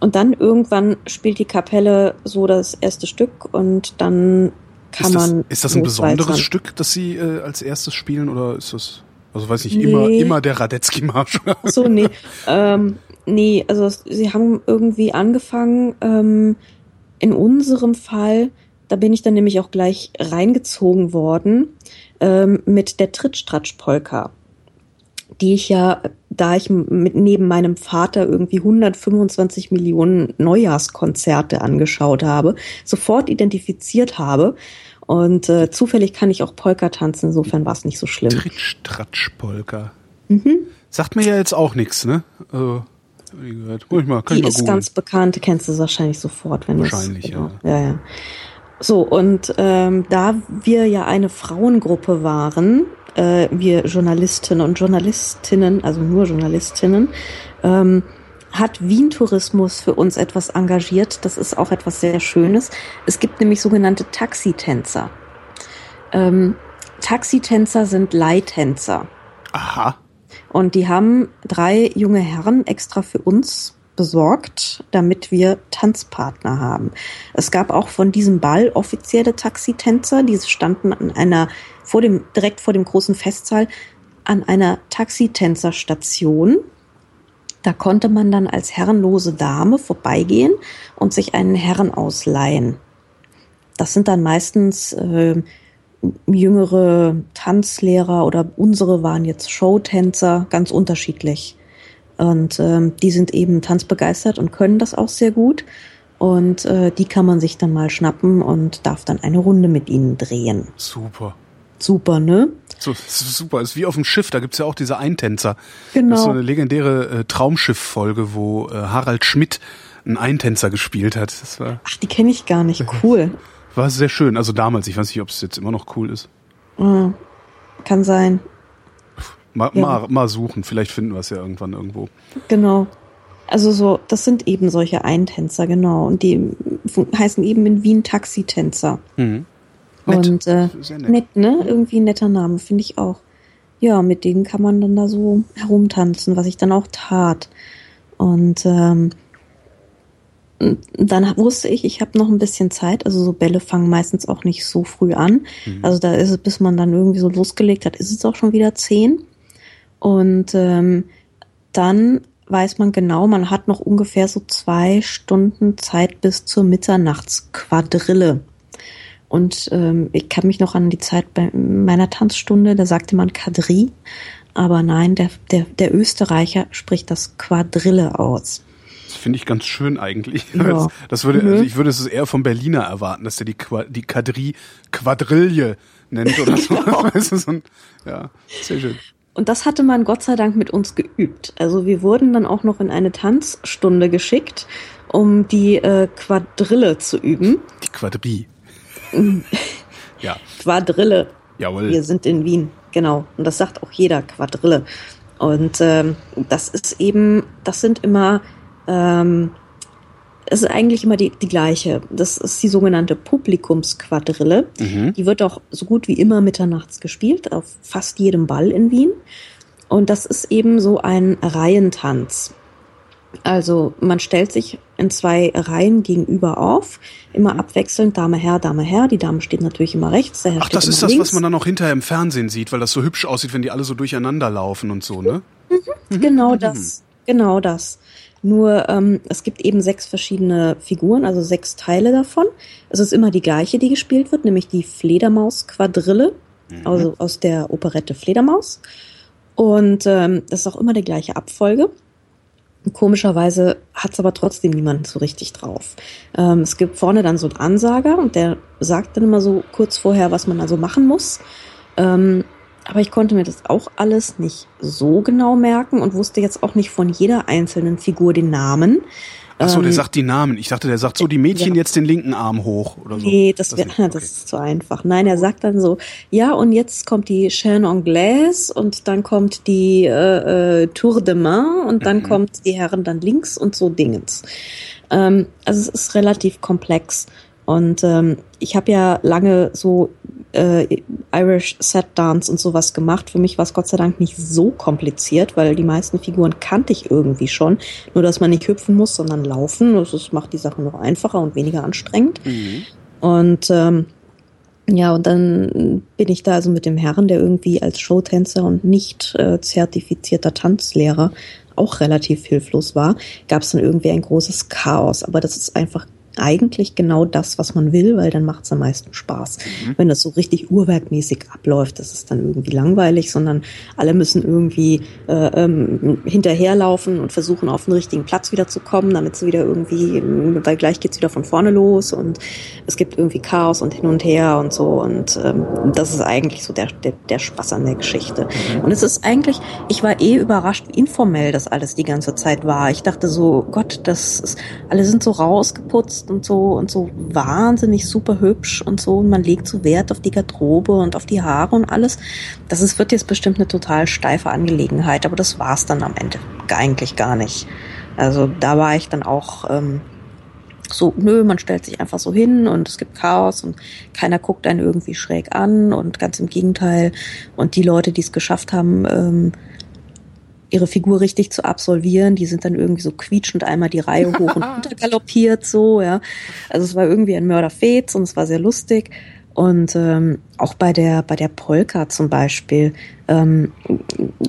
und dann irgendwann spielt die Kapelle so das erste Stück und dann kann Ist das, man. ist das ein besonderes. Stück, das Sie äh, als erstes spielen oder ist das, also weiß nicht, Nee. immer, immer der Radetzky-Marsch? Ach so, nee. ähm, nee, also sie haben irgendwie angefangen, ähm, in unserem Fall, da bin ich dann nämlich auch gleich reingezogen worden, ähm, mit der Trittstratsch-Polka, die ich ja, da ich mit neben meinem Vater irgendwie 125 Millionen Neujahrskonzerte angeschaut habe, sofort identifiziert habe. Und äh, zufällig kann ich auch Polka tanzen, insofern war es nicht so schlimm. Trittstratsch-Polka. Mhm. Sagt mir ja jetzt auch nichts, ne? Also, gehört. Ich mal, kann Die ich mal ist ganz bekannt, kennst du wahrscheinlich sofort, wenn du Wahrscheinlich, ja. ja, ja. So, und ähm, da wir ja eine Frauengruppe waren, äh, wir Journalistinnen und Journalistinnen, also nur Journalistinnen, ähm, hat Wien Tourismus für uns etwas engagiert. Das ist auch etwas sehr Schönes. Es gibt nämlich sogenannte Taxitänzer. Ähm, Taxitänzer sind Leihtänzer. Aha. Und die haben drei junge Herren extra für uns besorgt, damit wir Tanzpartner haben. Es gab auch von diesem Ball offizielle Taxitänzer, die standen an einer, vor dem, direkt vor dem großen Festsaal, an einer Taxitänzerstation. Da konnte man dann als herrenlose Dame vorbeigehen und sich einen Herren ausleihen. Das sind dann meistens äh, jüngere Tanzlehrer oder unsere waren jetzt Showtänzer, ganz unterschiedlich. Und ähm, die sind eben tanzbegeistert und können das auch sehr gut. Und äh, die kann man sich dann mal schnappen und darf dann eine Runde mit ihnen drehen. Super. Super, ne? So, super. Ist wie auf dem Schiff, da gibt's ja auch diese Eintänzer. Genau. Das ist so eine legendäre äh, Traumschiff-Folge, wo äh, Harald Schmidt einen Eintänzer gespielt hat. Das war, Ach, die kenne ich gar nicht. Cool. war sehr schön. Also damals, ich weiß nicht, ob es jetzt immer noch cool ist. Äh, kann sein. Mal, Ja. mal, mal suchen, vielleicht finden wir es ja irgendwann irgendwo. Genau. Also so, das sind eben solche Eintänzer, genau. Und die heißen eben in Wien Taxitänzer. Mhm. Nett. Und äh, nett. nett. ne? Irgendwie ein netter Name, finde ich auch. Ja, mit denen kann man dann da so herumtanzen, was ich dann auch tat. Und ähm, dann wusste ich, ich habe noch ein bisschen Zeit. Also so Bälle fangen meistens auch nicht so früh an. Also da ist es, bis man dann irgendwie so losgelegt hat, ist es auch schon wieder zehn. Und ähm, dann weiß man genau, man hat noch ungefähr so zwei Stunden Zeit bis zur Mitternachtsquadrille. Und ähm, ich kann mich noch an die Zeit bei meiner Tanzstunde, da sagte man Quadrille, aber nein, der, der, der Österreicher spricht das Quadrille aus. Das finde ich ganz schön eigentlich. Ja. Das würde, mhm. also ich würde es eher vom Berliner erwarten, dass der die, die Quadrille Quadrille nennt oder so. genau. so ein, ja, sehr schön. Und das hatte man Gott sei Dank mit uns geübt. Also wir wurden dann auch noch in eine Tanzstunde geschickt, um die äh, Quadrille zu üben. Die Quadrille. Ja. Quadrille. Jawohl. Wir sind in Wien, genau. Und das sagt auch jeder Quadrille. Und ähm, das ist eben, das sind immer ähm, es ist eigentlich immer die, die gleiche. Das ist die sogenannte Publikumsquadrille. Mhm. Die wird auch so gut wie immer mitternachts gespielt, auf fast jedem Ball in Wien. Und das ist eben so ein Reihentanz. Also man stellt sich in zwei Reihen gegenüber auf, immer abwechselnd Dame Herr, Dame Herr. Die Dame steht natürlich immer rechts, der Herr Ach, das ist das, links. was man dann auch hinterher im Fernsehen sieht, weil das so hübsch aussieht, wenn die alle so durcheinander laufen und so, ne? Mhm, genau mhm. das. Genau das. Nur ähm, es gibt eben sechs verschiedene Figuren, also sechs Teile davon. Es ist immer die gleiche, die gespielt wird, nämlich die Fledermaus-Quadrille, mhm. also aus der Operette Fledermaus. Und ähm, das ist auch immer die gleiche Abfolge. Komischerweise hat es aber trotzdem niemand so richtig drauf. Ähm, es gibt vorne dann so einen Ansager und der sagt dann immer so kurz vorher, was man also machen muss. Ähm, aber ich konnte mir das auch alles nicht so genau merken und wusste jetzt auch nicht von jeder einzelnen Figur den Namen. Achso, der ähm, sagt die Namen. Ich dachte, der sagt so, die Mädchen ja. jetzt den linken Arm hoch oder so. Nee, das, das, wär, das ist zu einfach. Nein, er sagt dann so, ja, und jetzt kommt die Chaîne Anglaise und dann kommt die äh, äh, Tour de Main und dann mhm. kommt die Herren dann links und so Dingens. Ähm, also es ist relativ komplex. Und ähm, ich habe ja lange so äh, Irish Set Dance und sowas gemacht. Für mich war es Gott sei Dank nicht so kompliziert, weil die meisten Figuren kannte ich irgendwie schon. Nur, dass man nicht hüpfen muss, sondern laufen. Das macht die Sache noch einfacher und weniger anstrengend. Mhm. Und ähm, ja, und dann bin ich da also mit dem Herrn, der irgendwie als Showtänzer und nicht äh, zertifizierter Tanzlehrer auch relativ hilflos war, gab es dann irgendwie ein großes Chaos. Aber das ist einfach eigentlich genau das, was man will, weil dann macht es am meisten Spaß. Mhm. Wenn das so richtig uhrwerkmäßig abläuft, das ist dann irgendwie langweilig, sondern alle müssen irgendwie äh, ähm, hinterherlaufen und versuchen, auf den richtigen Platz wieder zu kommen, damit sie wieder irgendwie, weil gleich geht's wieder von vorne los und es gibt irgendwie Chaos und hin und her und so und ähm, das ist eigentlich so der, der, der Spaß an der Geschichte. Mhm. Und es ist eigentlich, ich war eh überrascht, wie informell das alles die ganze Zeit war. Ich dachte so, Gott, das ist, alle sind so rausgeputzt und so und so wahnsinnig super hübsch und so und man legt so Wert auf die Garderobe und auf die Haare und alles. Das ist, wird jetzt bestimmt eine total steife Angelegenheit, aber das war's dann am Ende eigentlich gar nicht. Also da war ich dann auch ähm, so, nö, man stellt sich einfach so hin und es gibt Chaos und keiner guckt einen irgendwie schräg an und ganz im Gegenteil. Und die Leute, die es geschafft haben, ähm, ihre Figur richtig zu absolvieren. Die sind dann irgendwie so quietschend einmal die Reihe hoch und runter galoppiert, so, ja. Also es war irgendwie ein Mörderfez und es war sehr lustig. Und ähm, auch bei der bei der Polka zum Beispiel, ähm,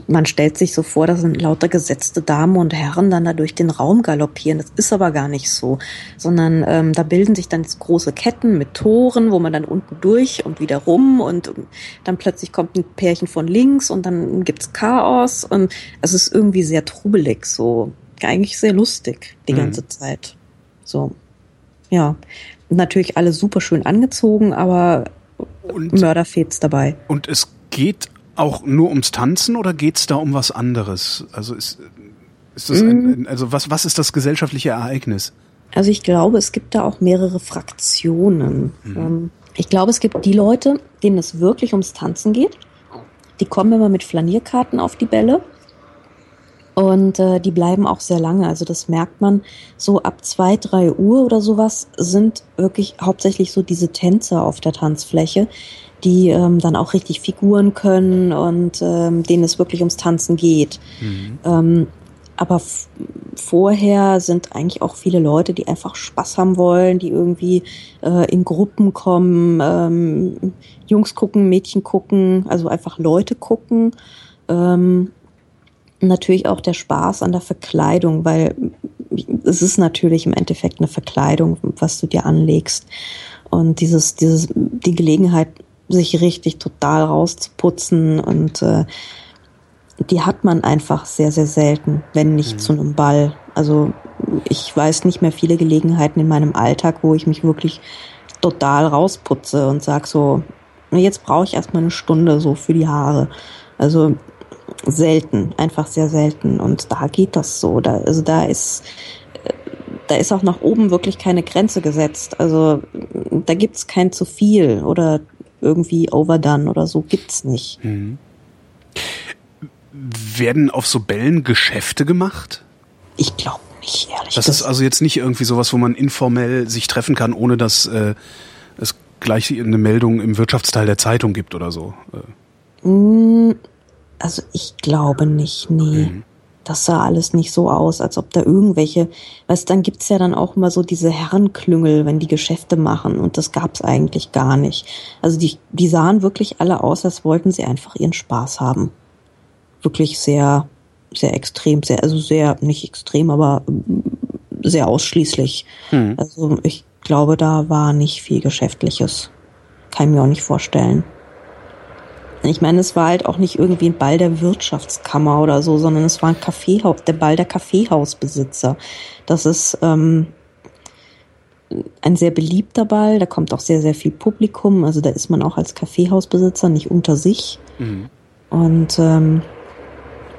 man stellt sich so vor, da sind lauter gesetzte Damen und Herren dann da durch den Raum galoppieren. Das ist aber gar nicht so, sondern ähm, da bilden sich dann große Ketten mit Toren, wo man dann unten durch und wieder rum und dann plötzlich kommt ein Pärchen von links und dann gibt's Chaos und es ist irgendwie sehr trubelig, so eigentlich sehr lustig die mhm. ganze Zeit. So, ja natürlich alle super schön angezogen, aber und, Mörderfets dabei. Und es geht auch nur ums Tanzen oder geht es da um was anderes? Also ist, ist das ein, mm. also was, was ist das gesellschaftliche Ereignis? Also ich glaube, es gibt da auch mehrere Fraktionen. Mhm. Ich glaube, es gibt die Leute, denen es wirklich ums Tanzen geht. Die kommen immer mit Flanierkarten auf die Bälle und äh, die bleiben auch sehr lange. Also das merkt man so ab zwei, drei Uhr oder sowas sind wirklich hauptsächlich so diese Tänzer auf der Tanzfläche, die ähm, dann auch richtig Figuren können und ähm, denen es wirklich ums Tanzen geht. Mhm. Ähm, aber vorher sind eigentlich auch viele Leute, die einfach Spaß haben wollen, die irgendwie äh, in Gruppen kommen, ähm, Jungs gucken, Mädchen gucken, also einfach Leute gucken. Ähm, natürlich auch der Spaß an der Verkleidung, weil es ist natürlich im Endeffekt eine Verkleidung, was du dir anlegst. Und dieses, dieses, die Gelegenheit, sich richtig total rauszuputzen und äh, die hat man einfach sehr, sehr selten, wenn nicht mhm. zu einem Ball. Also ich weiß nicht mehr viele Gelegenheiten in meinem Alltag, wo ich mich wirklich total rausputze und sag so, jetzt brauche ich erstmal eine Stunde so für die Haare. Also selten, einfach sehr selten. Und da geht das so. Da, also da ist, da ist auch nach oben wirklich keine Grenze gesetzt. Also da gibt's kein zu viel oder irgendwie overdone oder so gibt's nicht. Mhm. Werden auf so Bällen Geschäfte gemacht? Ich glaube nicht, ehrlich Das ist also jetzt nicht irgendwie sowas, wo man informell sich treffen kann, ohne dass äh, es gleich eine Meldung im Wirtschaftsteil der Zeitung gibt oder so. Mm, also ich glaube nicht, nee. Mhm. Das sah alles nicht so aus, als ob da irgendwelche, weißt dann gibt's ja dann auch immer so diese Herrenklüngel, wenn die Geschäfte machen und das gab's eigentlich gar nicht. Also die, die sahen wirklich alle aus, als wollten sie einfach ihren Spaß haben. Wirklich sehr, sehr extrem, sehr, also sehr, nicht extrem, aber sehr ausschließlich. Mhm. Also ich glaube, da war nicht viel Geschäftliches. Kann ich mir auch nicht vorstellen. Ich meine, es war halt auch nicht irgendwie ein Ball der Wirtschaftskammer oder so, sondern es war ein Kaffeehaus, der Ball der Kaffeehausbesitzer. Das ist ähm, ein sehr beliebter Ball, da kommt auch sehr, sehr viel Publikum. Also da ist man auch als Kaffeehausbesitzer nicht unter sich. Mhm. Und ähm,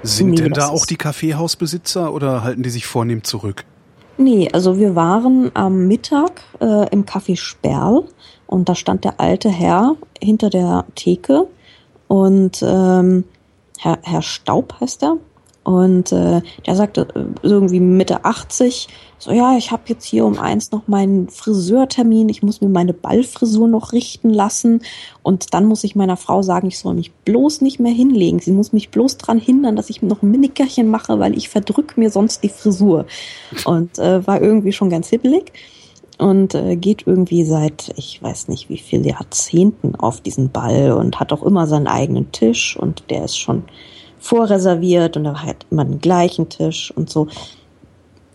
sind nee, denn da auch die Kaffeehausbesitzer oder halten die sich vornehm zurück? Nee, also wir waren am Mittag äh, im Café Sperl und da stand der alte Herr hinter der Theke und ähm, Herr, Herr Staub heißt er. Und äh, der sagte äh, irgendwie Mitte 80, so ja, ich habe jetzt hier um eins noch meinen Friseurtermin, ich muss mir meine Ballfrisur noch richten lassen und dann muss ich meiner Frau sagen, ich soll mich bloß nicht mehr hinlegen. Sie muss mich bloß dran hindern, dass ich noch ein Minickerchen mache, weil ich verdrück mir sonst die Frisur. Und äh, war irgendwie schon ganz hibbelig und äh, geht irgendwie seit, ich weiß nicht wie viele Jahrzehnten auf diesen Ball und hat auch immer seinen eigenen Tisch und der ist schon vorreserviert und er hat immer den gleichen Tisch und so.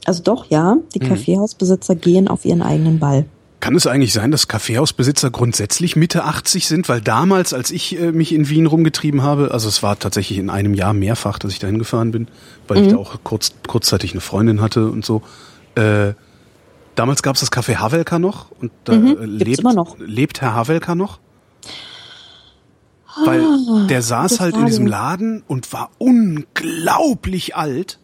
Also doch, ja, die mhm. Kaffeehausbesitzer gehen auf ihren eigenen Ball. Kann es eigentlich sein, dass Kaffeehausbesitzer grundsätzlich Mitte 80 sind? Weil damals, als ich äh, mich in Wien rumgetrieben habe, also es war tatsächlich in einem Jahr mehrfach, dass ich dahin gefahren bin, weil mhm. ich da auch kurz, kurzzeitig eine Freundin hatte und so, äh, Damals gab es das Café Havelka noch und da mhm, lebt, noch. lebt Herr Havelka noch. Weil ah, der saß halt in diesem Laden und war unglaublich alt.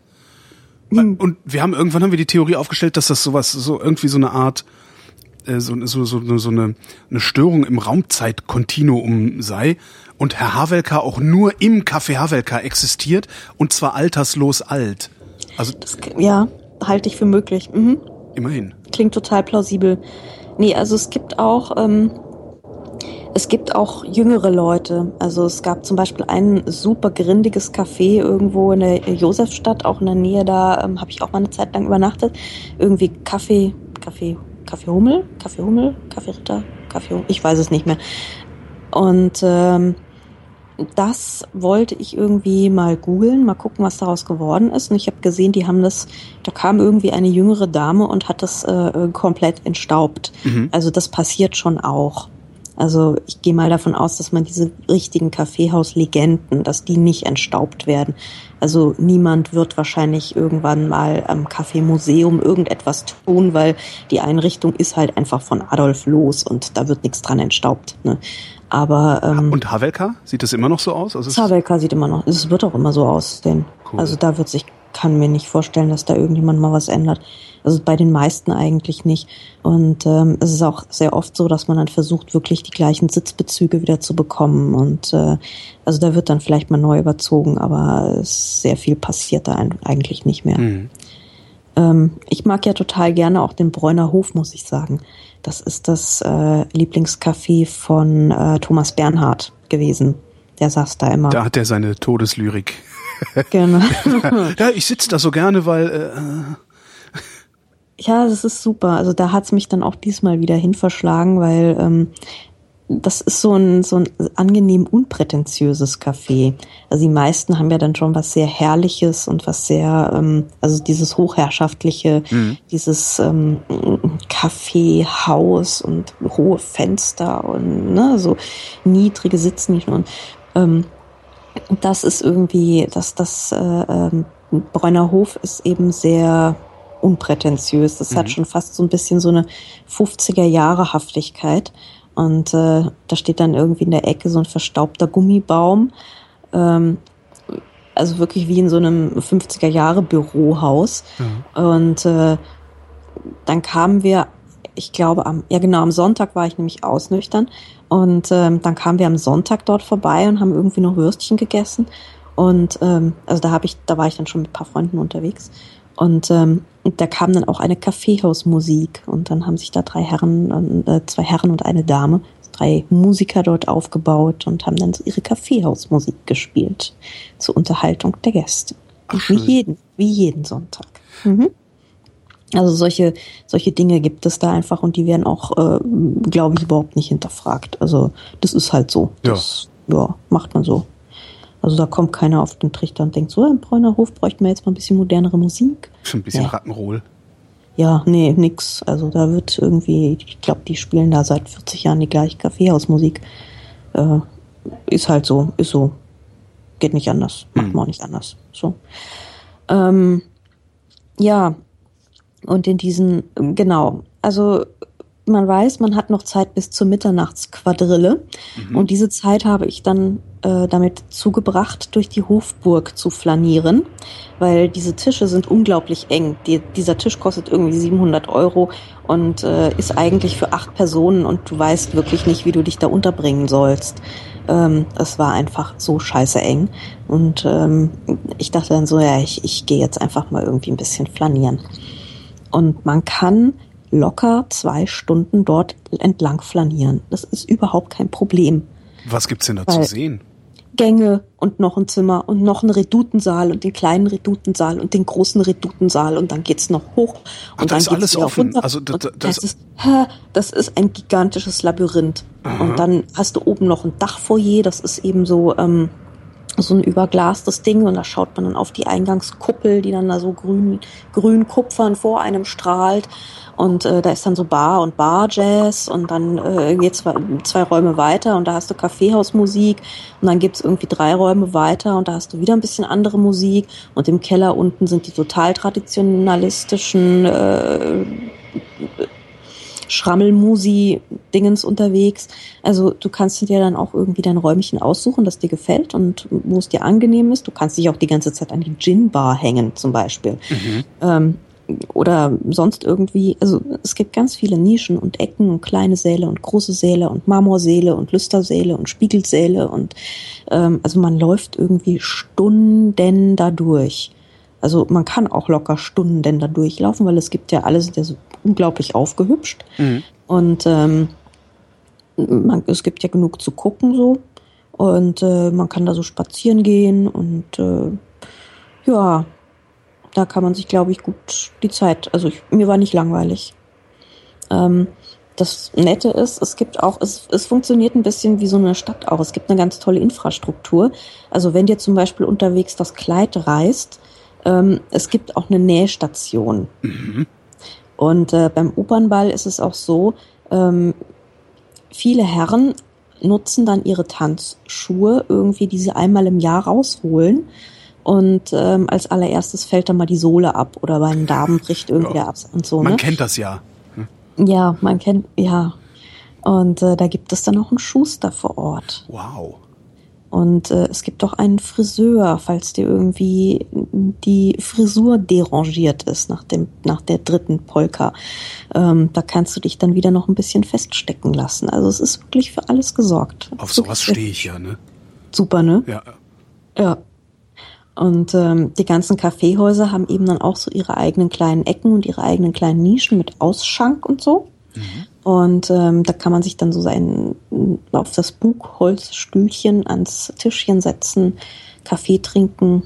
Mhm. Und wir haben irgendwann haben wir die Theorie aufgestellt, dass das sowas, so irgendwie so eine Art, äh, so, so, so, so eine, eine Störung im Raumzeitkontinuum sei. Und Herr Havelka auch nur im Café Havelka existiert und zwar alterslos alt. Also das, ja, halte ich für möglich. Mhm. Immerhin. Klingt total plausibel. Nee, also es gibt auch, ähm, es gibt auch jüngere Leute. Also es gab zum Beispiel ein super grindiges Café irgendwo in der Josefstadt, auch in der Nähe da, ähm, habe ich auch mal eine Zeit lang übernachtet. Irgendwie Kaffee, Kaffee, Kaffee Hummel, Kaffee Hummel, Kaffee Ritter, Kaffee Hummel, ich weiß es nicht mehr. Und ähm, das wollte ich irgendwie mal googeln, mal gucken, was daraus geworden ist. Und ich habe gesehen, die haben das, da kam irgendwie eine jüngere Dame und hat das äh, komplett entstaubt. Mhm. Also das passiert schon auch. Also ich gehe mal davon aus, dass man diese richtigen Kaffeehaus-Legenden, dass die nicht entstaubt werden. Also niemand wird wahrscheinlich irgendwann mal am Kaffeemuseum irgendetwas tun, weil die Einrichtung ist halt einfach von Adolf los und da wird nichts dran entstaubt. Ne? Aber ähm, und Havelka sieht das immer noch so aus? Also Havelka sieht immer noch. Es wird auch immer so aussehen. Cool. Also da wird sich kann mir nicht vorstellen, dass da irgendjemand mal was ändert. Also bei den meisten eigentlich nicht. Und ähm, es ist auch sehr oft so, dass man dann versucht, wirklich die gleichen Sitzbezüge wieder zu bekommen. Und äh, also da wird dann vielleicht mal neu überzogen, aber sehr viel passiert da eigentlich nicht mehr. Mhm. Ähm, ich mag ja total gerne auch den Bräuner Hof, muss ich sagen. Das ist das äh, Lieblingscafé von äh, Thomas Bernhard gewesen. Der saß da immer. Da hat er seine Todeslyrik. Genau. ja, ich sitze da so gerne, weil. Äh, ja, das ist super. Also da hat's mich dann auch diesmal wieder hin verschlagen, weil ähm, das ist so ein, so ein angenehm unprätentiöses Café. Also die meisten haben ja dann schon was sehr Herrliches und was sehr, ähm, also dieses hochherrschaftliche, mhm. dieses ähm, Kaffeehaus und hohe Fenster und ne, so niedrige Sitznischen und ähm, das ist irgendwie, dass das äh, ähm, Bräuner Hof ist eben sehr unprätentiös. Das mhm. hat schon fast so ein bisschen so eine 50er Jahre Haftigkeit. Und äh, da steht dann irgendwie in der Ecke so ein verstaubter Gummibaum. Ähm, also wirklich wie in so einem 50er Jahre Bürohaus. Mhm. Und äh, dann kamen wir, ich glaube, am, ja genau, am Sonntag war ich nämlich ausnüchtern. Und ähm, dann kamen wir am Sonntag dort vorbei und haben irgendwie noch Würstchen gegessen. Und ähm, also da habe ich, da war ich dann schon mit ein paar Freunden unterwegs. Und ähm, da kam dann auch eine Kaffeehausmusik und dann haben sich da drei Herren, äh, zwei Herren und eine Dame, drei Musiker dort aufgebaut und haben dann so ihre Kaffeehausmusik gespielt zur Unterhaltung der Gäste. Ach, wie jeden, wie jeden Sonntag. Mhm. Also solche, solche Dinge gibt es da einfach und die werden auch, äh, glaube ich, überhaupt nicht hinterfragt. Also das ist halt so. Das, ja. ja, macht man so. Also da kommt keiner auf den Trichter und denkt, so im Bräuner Hof bräuchten wir jetzt mal ein bisschen modernere Musik. Schon ein bisschen nee. Rock'n'Roll. Ja, nee, nix. Also da wird irgendwie, ich glaube, die spielen da seit 40 Jahren die gleiche Kaffeehausmusik. Äh, ist halt so, ist so. Geht nicht anders. Macht hm. man auch nicht anders. So. Ähm, ja, und in diesen, genau, also man weiß, man hat noch Zeit bis zur Mitternachtsquadrille. Mhm. Und diese Zeit habe ich dann äh, damit zugebracht, durch die Hofburg zu flanieren, weil diese Tische sind unglaublich eng. Die, dieser Tisch kostet irgendwie 700 Euro und äh, ist eigentlich für acht Personen und du weißt wirklich nicht, wie du dich da unterbringen sollst. Ähm, es war einfach so scheiße eng. Und ähm, ich dachte dann so, ja, ich, ich gehe jetzt einfach mal irgendwie ein bisschen flanieren. Und man kann locker zwei Stunden dort entlang flanieren. Das ist überhaupt kein Problem. Was gibt's denn da zu sehen? Gänge und noch ein Zimmer und noch ein Redutensaal und den kleinen Redutensaal und den großen Redutensaal und dann geht's noch hoch Ach, und dann ist alles offen. Runter. Also das, das, das, ist, das ist ein gigantisches Labyrinth. Aha. Und dann hast du oben noch ein Dachfoyer, das ist eben so ähm, so ein überglastes Ding und da schaut man dann auf die Eingangskuppel, die dann da so grün, grün kupfern vor einem strahlt. Und äh, da ist dann so Bar und Bar-Jazz und dann äh, geht zwei, zwei Räume weiter und da hast du Kaffeehausmusik und dann gibt's irgendwie drei Räume weiter und da hast du wieder ein bisschen andere Musik und im Keller unten sind die total traditionalistischen äh, Schrammelmusi-Dingens unterwegs. Also du kannst dir dann auch irgendwie dein Räumchen aussuchen, das dir gefällt und wo es dir angenehm ist. Du kannst dich auch die ganze Zeit an die Gin-Bar hängen zum Beispiel. Mhm. Ähm, oder sonst irgendwie, also es gibt ganz viele Nischen und Ecken und kleine Säle und große Säle und Marmorsäle und Lüstersäle und Spiegelsäle und ähm, also man läuft irgendwie Stunden da durch. Also man kann auch locker Stunden da durchlaufen, weil es gibt ja alles ja so unglaublich aufgehübscht. Mhm. Und ähm, man, es gibt ja genug zu gucken so. Und äh, man kann da so spazieren gehen und äh, ja, da kann man sich, glaube ich, gut die Zeit. Also ich, mir war nicht langweilig. Ähm, das Nette ist, es gibt auch, es, es funktioniert ein bisschen wie so eine Stadt auch. Es gibt eine ganz tolle Infrastruktur. Also wenn dir zum Beispiel unterwegs das Kleid reißt, ähm, es gibt auch eine Nähstation. Mhm. Und äh, beim Opernball ist es auch so, ähm, viele Herren nutzen dann ihre Tanzschuhe irgendwie, die sie einmal im Jahr rausholen. Und ähm, als allererstes fällt dann mal die Sohle ab oder bei den Damen bricht irgendwie ja. ab und so. Man ne? kennt das ja. Hm? Ja, man kennt, ja. Und äh, da gibt es dann auch einen Schuster vor Ort. Wow. Und äh, es gibt auch einen Friseur, falls dir irgendwie die Frisur derangiert ist nach dem nach der dritten Polka. Ähm, da kannst du dich dann wieder noch ein bisschen feststecken lassen. Also es ist wirklich für alles gesorgt. Auf sowas stehe ich ja, ne? Super, ne? Ja. Ja. Und ähm, die ganzen Kaffeehäuser haben eben dann auch so ihre eigenen kleinen Ecken und ihre eigenen kleinen Nischen mit Ausschank und so. Mhm. Und ähm, da kann man sich dann so sein auf das Bugholzstühlchen ans Tischchen setzen, Kaffee trinken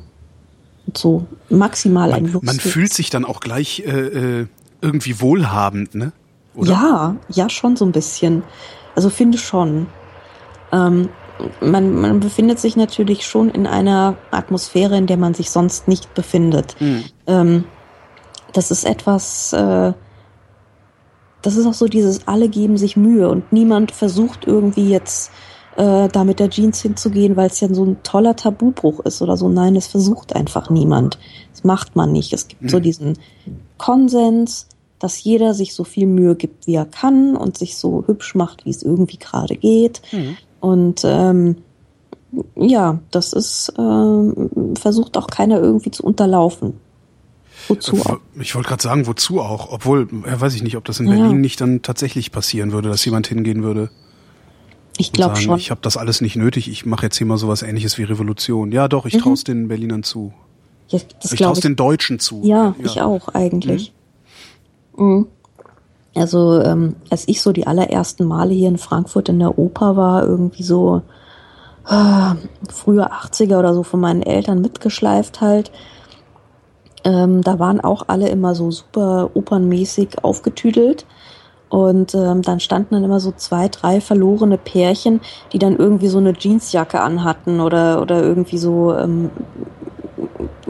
und so maximal man, ein Luxus. Man fühlt sich dann auch gleich äh, äh, irgendwie wohlhabend, ne? Oder? Ja, ja schon so ein bisschen. Also finde schon. Ähm, man, man befindet sich natürlich schon in einer Atmosphäre, in der man sich sonst nicht befindet. Mhm. Ähm, das ist etwas, äh, das ist auch so dieses, alle geben sich Mühe und niemand versucht irgendwie jetzt äh, da mit der Jeans hinzugehen, weil es ja so ein toller Tabubruch ist oder so. Nein, das versucht einfach niemand. Das macht man nicht. Es gibt mhm. so diesen Konsens, dass jeder sich so viel Mühe gibt, wie er kann und sich so hübsch macht, wie es irgendwie gerade geht. Mhm. Und ähm, ja, das ist ähm, versucht auch keiner irgendwie zu unterlaufen. Wozu auch? Ich wollte gerade sagen, wozu auch? Obwohl, ja, weiß ich nicht, ob das in Berlin ja. nicht dann tatsächlich passieren würde, dass jemand hingehen würde. Ich glaube schon. Ich habe das alles nicht nötig. Ich mache jetzt hier mal sowas Ähnliches wie Revolution. Ja, doch, ich mhm. traue es den Berlinern zu. Ja, ich traue es den Deutschen zu. Ja, ja, ich auch eigentlich. Mhm. Mhm. Also ähm, als ich so die allerersten Male hier in Frankfurt in der Oper war, irgendwie so äh, frühe 80er oder so von meinen Eltern mitgeschleift halt, ähm, da waren auch alle immer so super opernmäßig aufgetüdelt. Und ähm, dann standen dann immer so zwei, drei verlorene Pärchen, die dann irgendwie so eine Jeansjacke anhatten oder, oder irgendwie so ähm,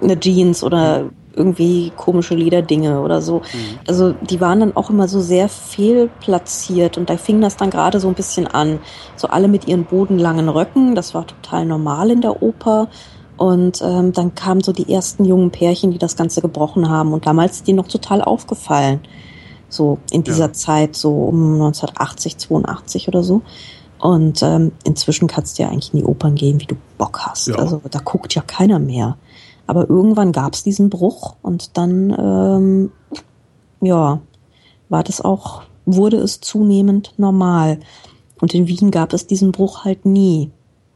eine Jeans oder irgendwie komische Lederdinge oder so. Mhm. Also die waren dann auch immer so sehr fehlplatziert und da fing das dann gerade so ein bisschen an. So alle mit ihren bodenlangen Röcken, das war total normal in der Oper. Und ähm, dann kamen so die ersten jungen Pärchen, die das Ganze gebrochen haben. Und damals ist die noch total aufgefallen. So in dieser ja. Zeit, so um 1980, 82 oder so. Und ähm, inzwischen kannst du ja eigentlich in die Opern gehen, wie du Bock hast. Ja. Also da guckt ja keiner mehr. Aber irgendwann gab es diesen Bruch und dann, ähm, ja, war das auch, wurde es zunehmend normal. Und in Wien gab es diesen Bruch halt nie.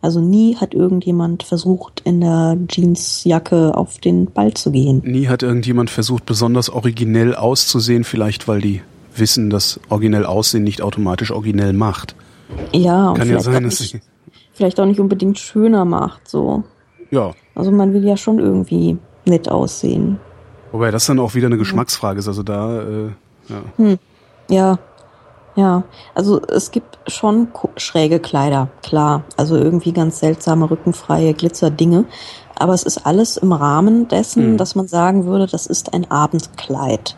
Also nie hat irgendjemand versucht, in der Jeansjacke auf den Ball zu gehen. Nie hat irgendjemand versucht, besonders originell auszusehen, vielleicht weil die wissen, dass originell Aussehen nicht automatisch originell macht. Ja, kann ja sein, dass nicht, vielleicht auch nicht unbedingt schöner macht, so. Ja. Also man will ja schon irgendwie nett aussehen. Wobei das dann auch wieder eine Geschmacksfrage ist, also da, äh, ja. Hm. Ja, ja, also es gibt schon schräge Kleider, klar. Also irgendwie ganz seltsame, rückenfreie Glitzerdinge. Aber es ist alles im Rahmen dessen, mhm. dass man sagen würde, das ist ein Abendkleid.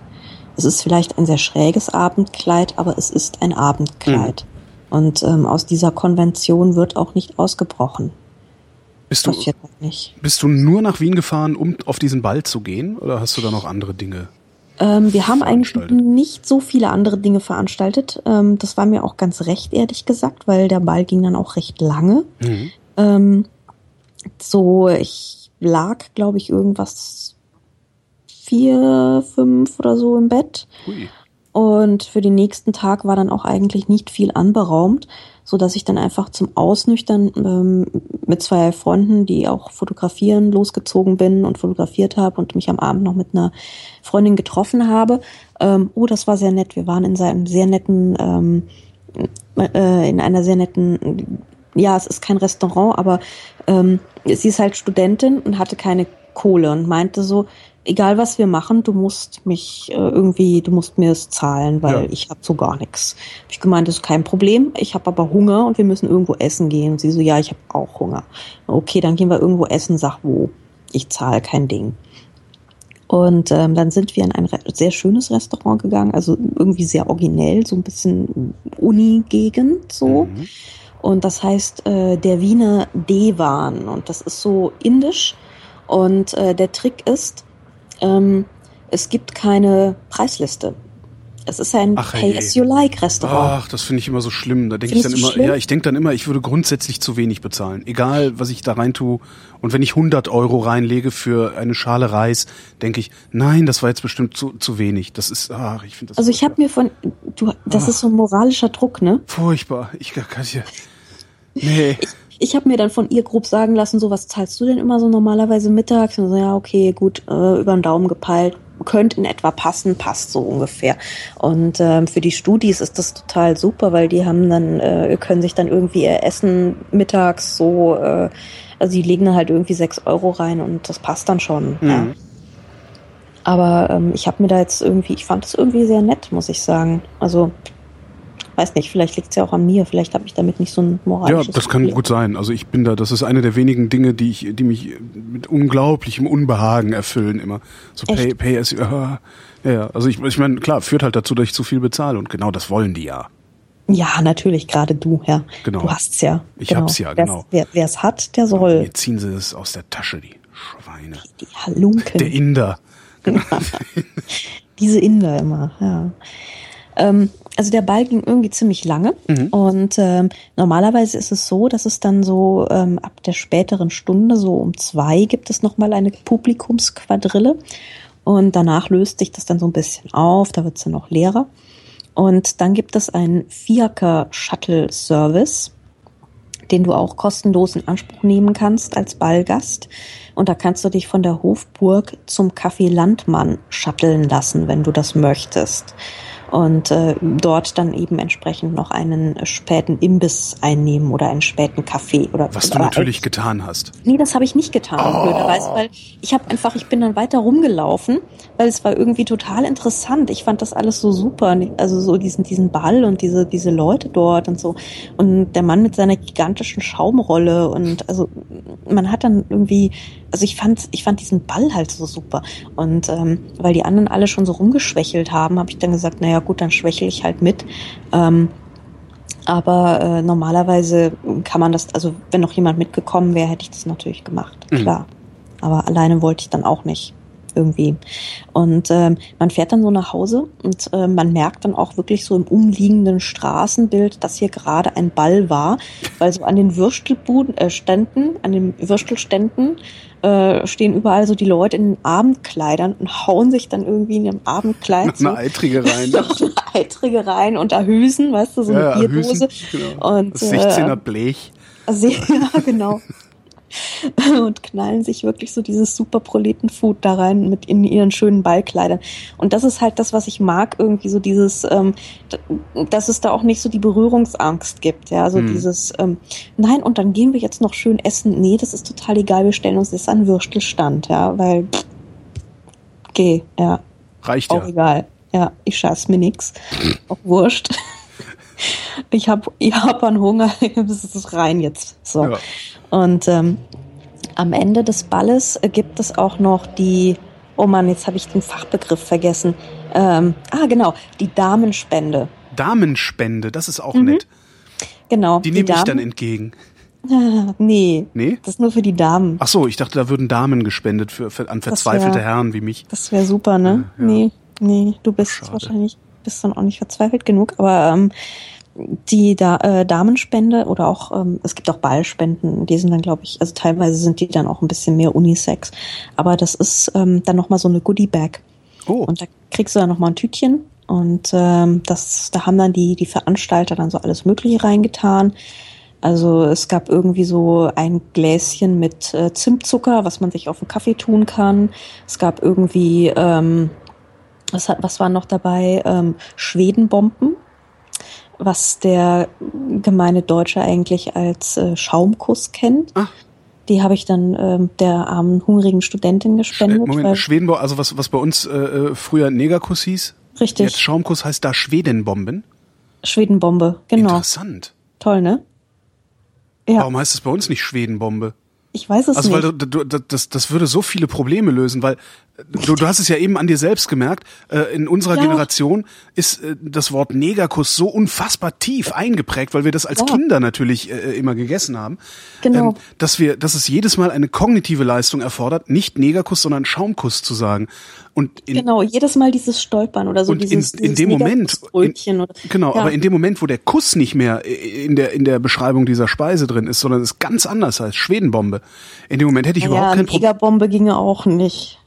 Es ist vielleicht ein sehr schräges Abendkleid, aber es ist ein Abendkleid. Mhm. Und ähm, aus dieser Konvention wird auch nicht ausgebrochen. Bist du, bist du nur nach Wien gefahren, um auf diesen Ball zu gehen? Oder hast du da noch andere Dinge ähm, wir haben eigentlich nicht so viele andere Dinge veranstaltet. Ähm, das war mir auch ganz recht, ehrlich gesagt, weil der Ball ging dann auch recht lange. Mhm. Ähm, so, ich lag, glaube ich, irgendwas vier, fünf oder so im Bett. Hui. Und für den nächsten Tag war dann auch eigentlich nicht viel anberaumt so dass ich dann einfach zum Ausnüchtern ähm, mit zwei Freunden, die auch fotografieren, losgezogen bin und fotografiert habe und mich am Abend noch mit einer Freundin getroffen habe. Ähm, oh, das war sehr nett. Wir waren in seinem sehr netten, ähm, äh, in einer sehr netten, ja, es ist kein Restaurant, aber ähm, sie ist halt Studentin und hatte keine Kohle und meinte so, egal was wir machen, du musst mich äh, irgendwie, du musst mir es zahlen, weil ja. ich habe so gar nichts. Hab ich gemeint, das ist kein Problem. Ich habe aber Hunger und wir müssen irgendwo essen gehen. Und sie so, ja, ich habe auch Hunger. Okay, dann gehen wir irgendwo essen. Sag wo. Ich zahle kein Ding. Und ähm, dann sind wir in ein sehr schönes Restaurant gegangen, also irgendwie sehr originell, so ein bisschen Uni-Gegend so. Mhm. Und das heißt äh, der Wiener Devan und das ist so indisch. Und äh, der Trick ist, ähm, es gibt keine Preisliste. Es ist ein Pay-as-you-like-Restaurant. Ach, das finde ich immer so schlimm. Da denke ich dann immer, schlimm? ja, ich denke dann immer, ich würde grundsätzlich zu wenig bezahlen. Egal, was ich da rein tue. Und wenn ich 100 Euro reinlege für eine Schale Reis, denke ich, nein, das war jetzt bestimmt zu, zu wenig. Das ist, ach, ich finde das. Also ich habe mir von, du, das ach, ist so ein moralischer Druck, ne? Furchtbar. Ich kann hier, nee. Ich, ich habe mir dann von ihr grob sagen lassen, so was zahlst du denn immer so normalerweise mittags? Und so, ja, okay, gut, äh, über den Daumen gepeilt, könnte in etwa passen, passt so ungefähr. Und ähm, für die Studis ist das total super, weil die haben dann, äh, können sich dann irgendwie ihr Essen mittags so, äh, also die legen dann halt irgendwie sechs Euro rein und das passt dann schon. Mhm. Ja. Aber ähm, ich habe mir da jetzt irgendwie, ich fand es irgendwie sehr nett, muss ich sagen. Also weiß nicht, vielleicht liegt es ja auch an mir, vielleicht habe ich damit nicht so ein moralisches Ja, das kann Problem. gut sein. Also ich bin da, das ist eine der wenigen Dinge, die ich, die mich mit unglaublichem Unbehagen erfüllen immer. So pay, Echt? pay as you, ja. Also ich, ich meine, klar, führt halt dazu, dass ich zu viel bezahle und genau das wollen die ja. Ja, natürlich, gerade du, ja. Genau. Du hast's ja. Ich genau. hab's ja, genau. Wer es hat, der soll. Mir ziehen sie es aus der Tasche, die Schweine. Die Halunken. Der Inder. Diese Inder immer, ja. Ähm, also der Ball ging irgendwie ziemlich lange und ähm, normalerweise ist es so, dass es dann so ähm, ab der späteren Stunde, so um zwei, gibt es nochmal eine Publikumsquadrille und danach löst sich das dann so ein bisschen auf, da wird es dann noch leerer. Und dann gibt es einen Fiaker-Shuttle-Service, den du auch kostenlos in Anspruch nehmen kannst als Ballgast. Und da kannst du dich von der Hofburg zum Café Landmann shutteln lassen, wenn du das möchtest. Und äh, dort dann eben entsprechend noch einen späten Imbiss einnehmen oder einen späten Kaffee oder Was du natürlich getan hast. Nee, das habe ich nicht getan, Oh. blöderweise, weil ich habe einfach, ich bin dann weiter rumgelaufen, weil es war irgendwie total interessant. Ich fand das alles so super, also so diesen diesen Ball und diese diese Leute dort und so und der Mann mit seiner gigantischen Schaumrolle und also man hat dann irgendwie, also ich fand ich fand diesen Ball halt so super und ähm, weil die anderen alle schon so rumgeschwächelt haben, habe ich dann gesagt, naja gut, dann schwächel ich halt mit. Ähm, aber äh, normalerweise kann man das, also wenn noch jemand mitgekommen wäre, hätte ich das natürlich gemacht, Mhm. klar. Aber alleine wollte ich dann auch nicht irgendwie. Und ähm, man fährt dann so nach Hause und äh, man merkt dann auch wirklich so im umliegenden Straßenbild, dass hier gerade ein Ball war, weil so an den Würstelbuden, äh, Ständen, an den Würstelständen äh, stehen überall so die Leute in den Abendkleidern und hauen sich dann irgendwie in ihrem Abendkleid so Eine eitrige rein. noch eine eitrige rein unter Hüsen, weißt du, so eine Ja, Bierdose. Genau. Und, Das 16er äh, Blech. also, ja, genau. und knallen sich wirklich so dieses super Proleten-Food da rein mit in ihren schönen Ballkleidern. Und das ist halt das, was ich mag, irgendwie so dieses, ähm, dass es da auch nicht so die Berührungsangst gibt, ja, so Hm. dieses, ähm, nein, und dann gehen wir jetzt noch schön essen. Nee, das ist total egal, wir stellen uns jetzt an Würstelstand, ja, weil, pff, geh, ja. Reicht Auch ja. egal. Ja, ich scheiß mir nix. Auch wurscht. Ich hab, ich hab an Hunger. Das ist rein jetzt. So. Ja. Und ähm, am Ende des Balles gibt es auch noch die, oh Mann, jetzt habe ich den Fachbegriff vergessen. Ähm, ah, genau, die Damenspende. Damenspende, das ist auch Mhm. nett. Genau. Die nehme ich Damen- dann entgegen. Nee, Nee? das ist nur für die Damen. Ach so, ich dachte, da würden Damen gespendet für, für an verzweifelte wär- Herren wie mich. Das wäre super, ne? Ja, ja. Nee, nee, du bist Schade. wahrscheinlich bist dann auch nicht verzweifelt genug, aber ähm, die da, äh, Damenspende oder auch, ähm, es gibt auch Ballspenden, die sind dann, glaube ich, also teilweise sind die dann auch ein bisschen mehr Unisex. Aber das ist ähm, dann nochmal so eine Goodie-Bag. Oh, Und da kriegst du dann nochmal ein Tütchen und ähm, das, da haben dann die, die Veranstalter dann so alles Mögliche reingetan. Also es gab irgendwie so ein Gläschen mit äh, Zimtzucker, was man sich auf den Kaffee tun kann. Es gab irgendwie, ähm, was, hat, was war noch dabei? Ähm, Schwedenbomben, was der gemeine Deutsche eigentlich als äh, Schaumkuss kennt. Ah. Die habe ich dann ähm, der armen, hungrigen Studentin gespendet. Moment, Schwedenbau, also was, was bei uns äh, äh, früher Negerkuss hieß, richtig, jetzt Schaumkuss heißt da Schwedenbomben. Schwedenbombe, genau. Interessant. Toll, ne? Ja, Warum heißt es bei uns nicht Schwedenbombe? Ich weiß es Also weil nicht. du, du, das, das würde so viele Probleme lösen, weil du, du hast es ja eben an dir selbst gemerkt, äh, in unserer Ja. Generation ist äh, das Wort Negerkuss so unfassbar tief eingeprägt, weil wir das als Ja. Kinder natürlich äh, immer gegessen haben, Genau. ähm, dass wir, dass es jedes Mal eine kognitive Leistung erfordert, nicht Negerkuss, sondern Schaumkuss zu sagen. Und in, genau, jedes Mal dieses Stolpern oder so und in, dieses, in dieses dem Moment, in, genau, ja. aber in dem Moment, wo der Kuss nicht mehr in der in der Beschreibung dieser Speise drin ist, sondern es ganz anders heißt Schwedenbombe. In dem Moment hätte ich ja, überhaupt kein Problem. Negerbombe ginge auch nicht.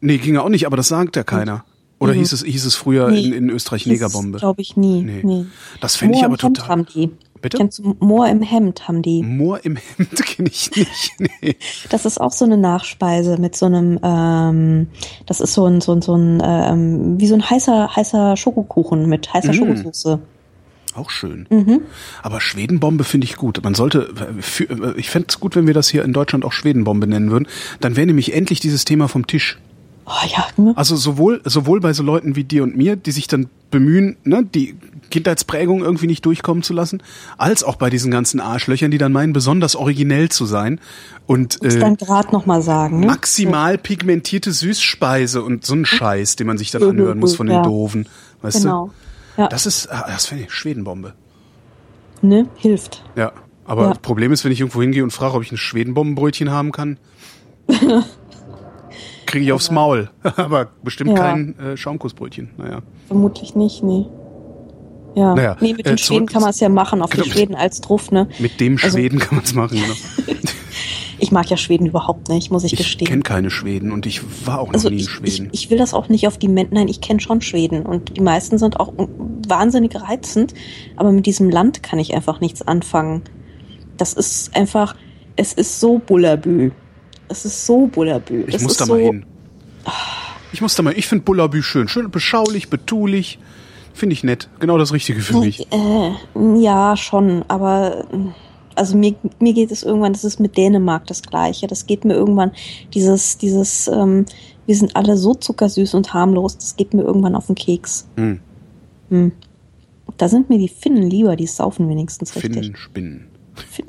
Nee, ging ja auch nicht, aber das sagt ja keiner. Oder hieß es hieß es früher Nee. in, in Österreich Negerbombe? Glaube ich nie. Nee. Nee. Das fände ich aber total. haben die. Bitte? Kennst du Moor im Hemd haben die. Moor im Hemd kenne ich nicht. Nee. Das ist auch so eine Nachspeise mit so einem, ähm, das ist so ein, so ein, so ein, ähm, wie so ein heißer, heißer Schokokuchen mit heißer Mm. Schokosoße. Auch schön. Mhm. Aber Schwedenbombe finde ich gut. Man sollte, für, ich fände es gut, wenn wir das hier in Deutschland auch Schwedenbombe nennen würden. Dann wäre nämlich endlich dieses Thema vom Tisch. Oh ja, ne? Also sowohl, sowohl bei so Leuten wie dir und mir, die sich dann bemühen, ne, die Kindheitsprägung irgendwie nicht durchkommen zu lassen, als auch bei diesen ganzen Arschlöchern, die dann meinen, besonders originell zu sein und äh, dann gerade noch mal sagen, ne? maximal pigmentierte Süßspeise und so ein Scheiß, den man sich dann anhören muss von den. Doofen, weißt genau. du? Ja. Das ist, ah, das finde ich Schwedenbombe. Ne, hilft. Ja, aber ja. Problem ist, wenn ich irgendwo hingehe und frage, ob ich ein Schwedenbombenbrötchen haben kann. kriege ich aufs Maul. Aber bestimmt ja. kein äh, Schaumkussbrötchen. Naja. Vermutlich nicht, nee. Ja. Naja, nee, mit den äh, Schweden kann man es ja machen, auf genau, die Schweden als Druff, ne? Mit dem also Schweden also, kann man es machen, genau. ich mag ja Schweden überhaupt nicht, muss ich, ich gestehen. Ich kenne keine Schweden und ich war auch noch also nie in Schweden. Ich, ich, will das auch nicht auf die Menschen, nein, ich kenne schon Schweden und die meisten sind auch wahnsinnig reizend, aber mit diesem Land kann ich einfach nichts anfangen. Das ist einfach, es ist so Bullabü. Es ist so Bullabü. Ich das muss da so mal hin. Ich muss da mal, ich finde Bullabü schön. Schön beschaulich, betulich. Finde ich nett. Genau das Richtige für mich. Äh, ja, schon, aber also mir, mir geht es irgendwann, das ist mit Dänemark das Gleiche. Das geht mir irgendwann, dieses, dieses, ähm, wir sind alle so zuckersüß und harmlos, das geht mir irgendwann auf den Keks. Hm. Hm. Da sind mir die Finnen lieber, die saufen wenigstens richtig. Finnen, Spinnen.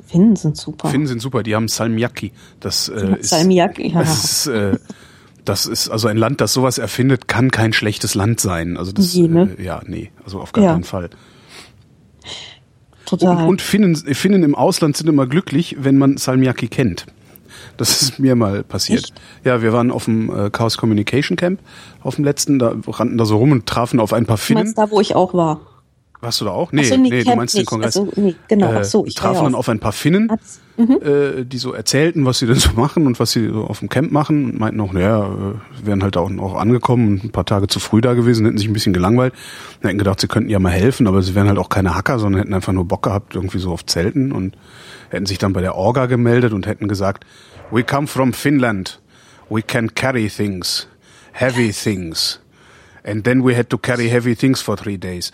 Finnen sind super. Finnen sind super, die haben Salmiakki. Das äh, ist, Salmiakki, ja. Das ist, äh, das ist also ein Land, das sowas erfindet, kann kein schlechtes Land sein. Also das, nee, ne? äh, ja, nee, also auf gar ja. keinen Fall. Total. Und, und Finnen, Finnen im Ausland sind immer glücklich, wenn man Salmiakki kennt. Das ist mir mal passiert. Echt? Ja, wir waren auf dem äh, Chaos Communication Camp, auf dem letzten, da rannten da so rum und trafen auf ein paar Finnen. Du meinst da, wo ich auch war? Warst du da auch? Nee, so, nee, nee du meinst nicht. den Kongress. Also, nee, genau, ach so, ich trafen dann auf ein paar Finnen, mhm. äh, die so erzählten, was sie denn so machen und was sie so auf dem Camp machen und meinten auch, naja, äh, wären halt auch noch angekommen und ein paar Tage zu früh da gewesen, hätten sich ein bisschen gelangweilt und hätten gedacht, sie könnten ja mal helfen, aber sie wären halt auch keine Hacker, sondern hätten einfach nur Bock gehabt, irgendwie so auf Zelten und hätten sich dann bei der Orga gemeldet und hätten gesagt, we come from Finland, we can carry things, heavy things. And then we had to carry heavy things for three days.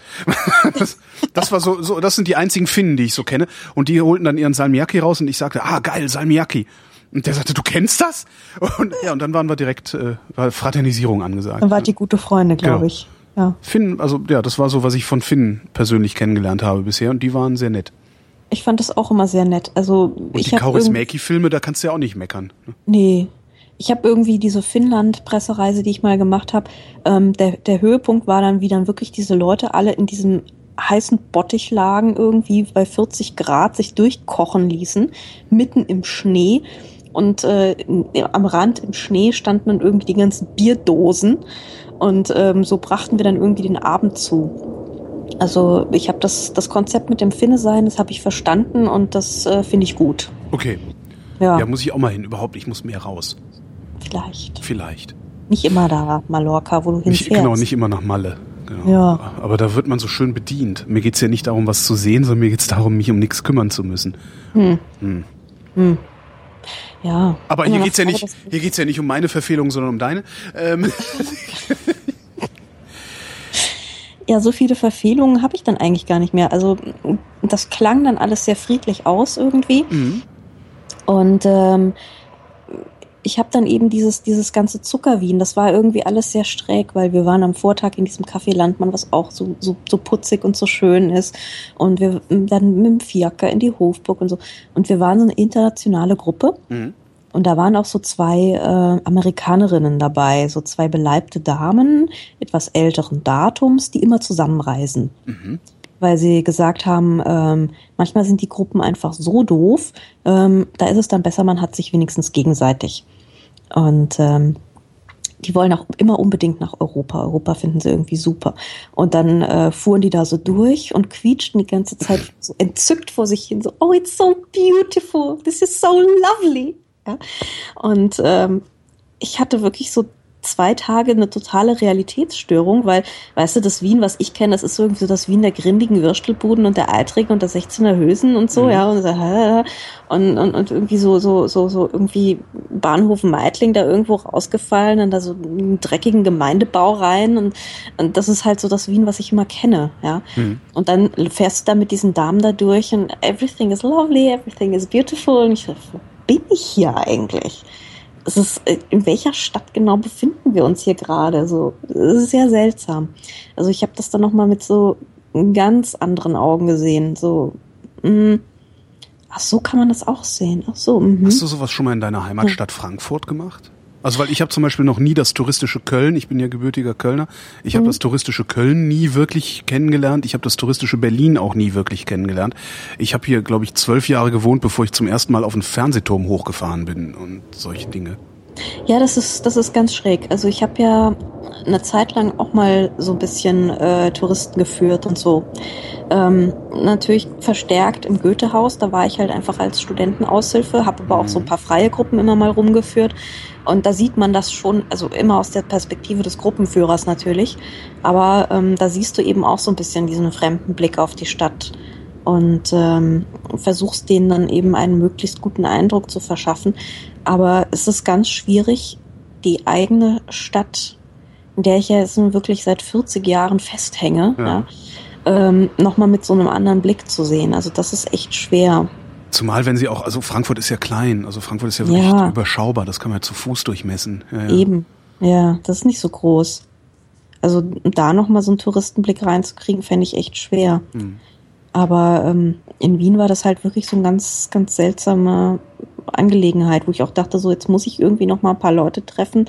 das, das war so, so, das sind die einzigen Finnen, die ich so kenne. Und die holten dann ihren Salmiakki raus und ich sagte, ah, geil, Salmiakki. Und der sagte, du kennst das? Und ja, und dann waren wir direkt, äh, war Fraternisierung angesagt. Dann wart die gute Freunde, glaube genau. ich. Ja. Finn, also ja, das war so, was ich von Finn persönlich kennengelernt habe bisher und die waren sehr nett. Ich fand das auch immer sehr nett. Also und ich die Kaurismäki-Filme, da kannst du ja auch nicht meckern. Ne? Nee, ich habe irgendwie diese Finnland-Pressereise, die ich mal gemacht habe, ähm, der, der Höhepunkt war dann, wie dann wirklich diese Leute alle in diesem heißen Bottich lagen, irgendwie bei 40 Grad sich durchkochen ließen, mitten im Schnee. Und äh, am Rand im Schnee standen dann irgendwie die ganzen Bierdosen. Und ähm, so brachten wir dann irgendwie den Abend zu. Also ich habe das, das Konzept mit dem Finne sein, das habe ich verstanden und das äh, finde ich gut. Okay. Ja. ja, muss ich auch mal hin. Überhaupt, ich muss mehr raus. Vielleicht. Vielleicht. Nicht immer da, Mallorca, wo du hinfährst. Nicht, genau, nicht immer nach Malle. Genau. Ja. Aber da wird man so schön bedient. Mir geht es ja nicht darum, was zu sehen, sondern mir geht es darum, mich um nichts kümmern zu müssen. Hm. Hm. Hm. Ja. Aber hier geht's ja nicht, hier geht's ja nicht um meine Verfehlung, sondern um deine. Ähm. ja, so viele Verfehlungen habe ich dann eigentlich gar nicht mehr. Also das klang dann alles sehr friedlich aus irgendwie. Mhm. Und ähm, ich habe dann eben dieses, dieses ganze Zuckerwien, das war irgendwie alles sehr schräg, weil wir waren am Vortag in diesem Café Landmann, was auch so, so, so putzig und so schön ist. Und wir dann mit dem Fiaker in die Hofburg und so. Und wir waren so eine internationale Gruppe. Mhm. Und da waren auch so zwei äh, Amerikanerinnen dabei, so zwei beleibte Damen, etwas älteren Datums, die immer zusammenreisen. Mhm weil sie gesagt haben, ähm, manchmal sind die Gruppen einfach so doof, ähm, da ist es dann besser, man hat sich wenigstens gegenseitig. Und ähm, die wollen auch immer unbedingt nach Europa. Europa finden sie irgendwie super. Und dann äh, fuhren die da so durch und quietschten die ganze Zeit so entzückt vor sich hin, so, oh, it's so beautiful, this is so lovely. Ja? Und ähm, ich hatte wirklich so zwei Tage eine totale Realitätsstörung, weil, weißt du, das Wien, was ich kenne, das ist irgendwie so das Wien der grindigen Würstelbuden und der Eitrigen und der 16er Hösen und so, mhm. ja, und, und, und, und irgendwie so, so, so, so irgendwie Bahnhof Meidling da irgendwo rausgefallen und da so einen dreckigen Gemeindebau rein und, und das ist halt so das Wien, was ich immer kenne, ja. Mhm. Und dann fährst du da mit diesen Damen da durch und everything is lovely, everything is beautiful und ich so, wo bin ich hier eigentlich? Es ist, äh, in welcher Stadt genau befinden wir uns hier gerade? So, es ist sehr seltsam. Also ich habe das dann nochmal mit so ganz anderen Augen gesehen. So, mh, ach so kann man das auch sehen. Ach so. Mh. Hast du sowas schon mal in deiner Heimatstadt Frankfurt gemacht? Also weil ich habe zum Beispiel noch nie das touristische Köln, ich bin ja gebürtiger Kölner, ich habe das touristische Köln nie wirklich kennengelernt, ich habe das touristische Berlin auch nie wirklich kennengelernt. Ich habe hier, glaube ich, zwölf Jahre gewohnt, bevor ich zum ersten Mal auf einen Fernsehturm hochgefahren bin und solche Dinge. Ja, das ist, das ist ganz schräg. Also ich habe ja eine Zeit lang auch mal so ein bisschen äh, Touristen geführt und so. Ähm, natürlich verstärkt im Goethehaus, da war ich halt einfach als Studentenaushilfe, habe aber auch so ein paar freie Gruppen immer mal rumgeführt. Und da sieht man das schon, also immer aus der Perspektive des Gruppenführers natürlich. Aber ähm, da siehst du eben auch so ein bisschen diesen fremden Blick auf die Stadt und ähm, versuchst denen dann eben einen möglichst guten Eindruck zu verschaffen. Aber es ist ganz schwierig, die eigene Stadt, in der ich ja jetzt nun wirklich seit 40 Jahren festhänge, ja. ja ähm, nochmal mit so einem anderen Blick zu sehen. Also das ist echt schwer. Zumal wenn sie auch, also Frankfurt ist ja klein, also Frankfurt ist ja wirklich ja. überschaubar, das kann man ja zu Fuß durchmessen. Ja, ja. Eben, ja, das ist nicht so groß. Also da nochmal so einen Touristenblick reinzukriegen, fände ich echt schwer. Hm. Aber ähm, in Wien war das halt wirklich so eine ganz, ganz seltsame Angelegenheit, wo ich auch dachte, so jetzt muss ich irgendwie nochmal ein paar Leute treffen,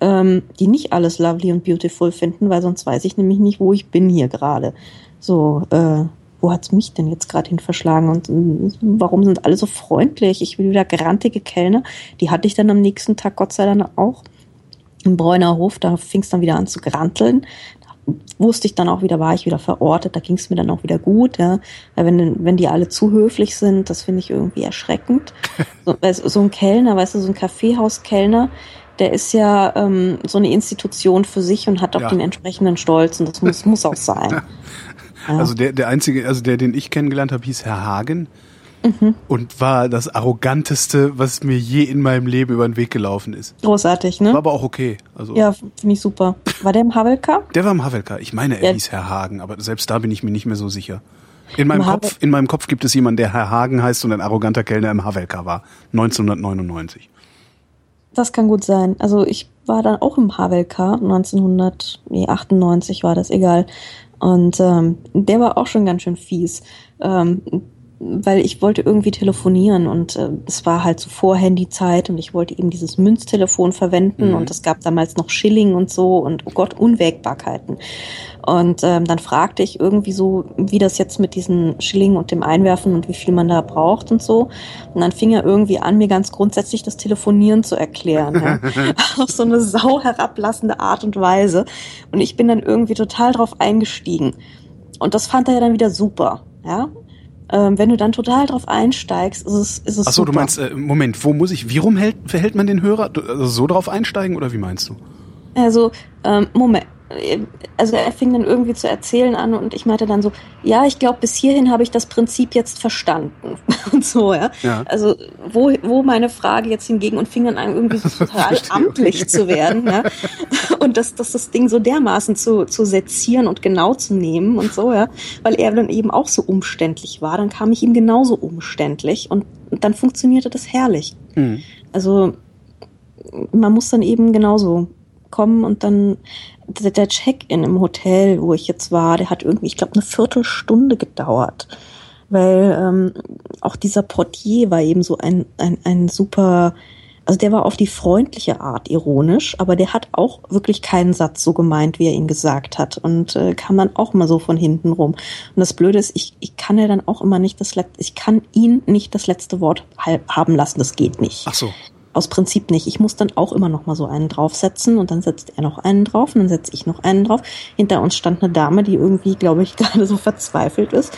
ähm, die nicht alles lovely und beautiful finden, weil sonst weiß ich nämlich nicht, wo ich bin hier gerade. So, äh, wo hat's mich denn jetzt gerade hin verschlagen und äh, warum sind alle so freundlich? Ich will wieder grantige Kellner. Die hatte ich dann am nächsten Tag Gott sei Dank auch im Bräuner Hof. Da fing es dann wieder an zu granteln. Da wusste ich dann auch wieder, war ich wieder verortet. Da ging es mir dann auch wieder gut. Ja. Weil wenn, wenn die alle zu höflich sind, das finde ich irgendwie erschreckend. So, so ein Kellner, weißt du, so ein Kaffeehauskellner, der ist ja ähm, so eine Institution für sich und hat auch ja. den entsprechenden Stolz und das muss, muss auch sein. Also der, der einzige, also der, den ich kennengelernt habe, hieß Herr Hagen. Mhm. Und war das arroganteste, was mir je in meinem Leben über den Weg gelaufen ist. Großartig, ne? War aber auch okay. Also ja, finde ich super. War der im Havelka? Der war im Havelka. Ich meine, er ja. hieß Herr Hagen, aber selbst da bin ich mir nicht mehr so sicher. In meinem, Kopf, in meinem Kopf gibt es jemanden, der Herr Hagen heißt und ein arroganter Kellner im Havelka war. 1999. Das kann gut sein. Also ich war dann auch im Havelka 1998 war das, egal. Und ähm, der war auch schon ganz schön fies. Ähm, weil ich wollte irgendwie telefonieren und äh, es war halt so vor Handyzeit und ich wollte eben dieses Münztelefon verwenden mhm. und es gab damals noch Schilling und so und oh Gott, Unwägbarkeiten. Und ähm, dann fragte ich irgendwie so, wie das jetzt mit diesen Schilling und dem Einwerfen und wie viel man da braucht und so. Und dann fing er irgendwie an, mir ganz grundsätzlich das Telefonieren zu erklären. Ja. Auf so eine sau herablassende Art und Weise. Und ich bin dann irgendwie total drauf eingestiegen. Und das fand er ja dann wieder super. Ja, ähm, wenn du dann total drauf einsteigst, ist es, ist es Ach so, du meinst, äh, Moment, wo muss ich, wie rum hält, verhält man den Hörer? Also so drauf einsteigen oder wie meinst du? Also, ähm, Moment, also er fing dann irgendwie zu erzählen an und ich meinte dann so, ja, ich glaube, bis hierhin habe ich das Prinzip jetzt verstanden. und so, ja. ja. Also, wo, wo meine Frage jetzt hingegen und fing dann an, irgendwie so total amtlich zu werden, ja. Und das, das, das Ding so dermaßen zu, zu sezieren und genau zu nehmen und so, ja. Weil er dann eben auch so umständlich war, dann kam ich ihm genauso umständlich und dann funktionierte das herrlich. Mhm. Also, man muss dann eben genauso kommen und dann der Check-in im Hotel, wo ich jetzt war, der hat irgendwie, ich glaube, eine Viertelstunde gedauert. Weil ähm, auch dieser Portier war eben so ein, ein, ein super, also der war auf die freundliche Art ironisch, aber der hat auch wirklich keinen Satz so gemeint, wie er ihn gesagt hat. Und äh, kam dann auch mal so von hinten rum. Und das Blöde ist, ich, ich kann ja dann auch immer nicht das letzte, ich kann ihn nicht das letzte Wort haben lassen, das geht nicht. Ach so aus Prinzip nicht. Ich muss dann auch immer noch mal so einen draufsetzen und dann setzt er noch einen drauf und dann setze ich noch einen drauf. Hinter uns stand eine Dame, die irgendwie, glaube ich, gerade so verzweifelt ist.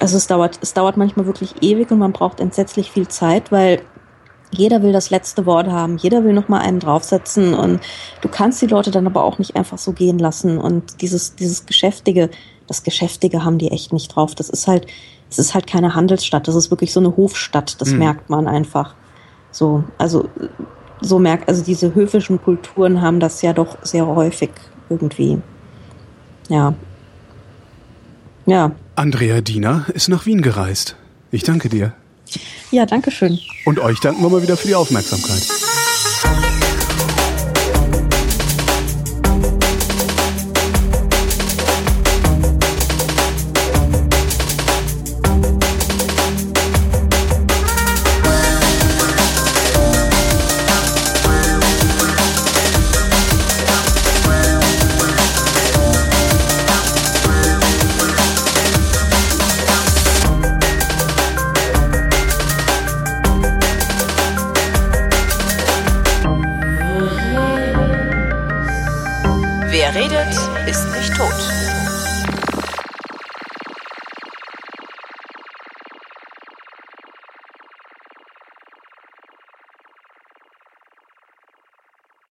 Also es dauert, es dauert manchmal wirklich ewig und man braucht entsetzlich viel Zeit, weil jeder will das letzte Wort haben, jeder will noch mal einen draufsetzen und du kannst die Leute dann aber auch nicht einfach so gehen lassen und dieses dieses Geschäftige, das Geschäftige haben die echt nicht drauf. Das ist halt, es ist halt keine Handelsstadt, das ist wirklich so eine Hofstadt, das mhm. merkt man einfach. So, also so merkt, also diese höfischen Kulturen haben das ja doch sehr häufig irgendwie. Ja. Ja. Andrea Diener ist nach Wien gereist. Ich danke dir. Ja, danke schön. Und euch danken wir mal wieder für die Aufmerksamkeit.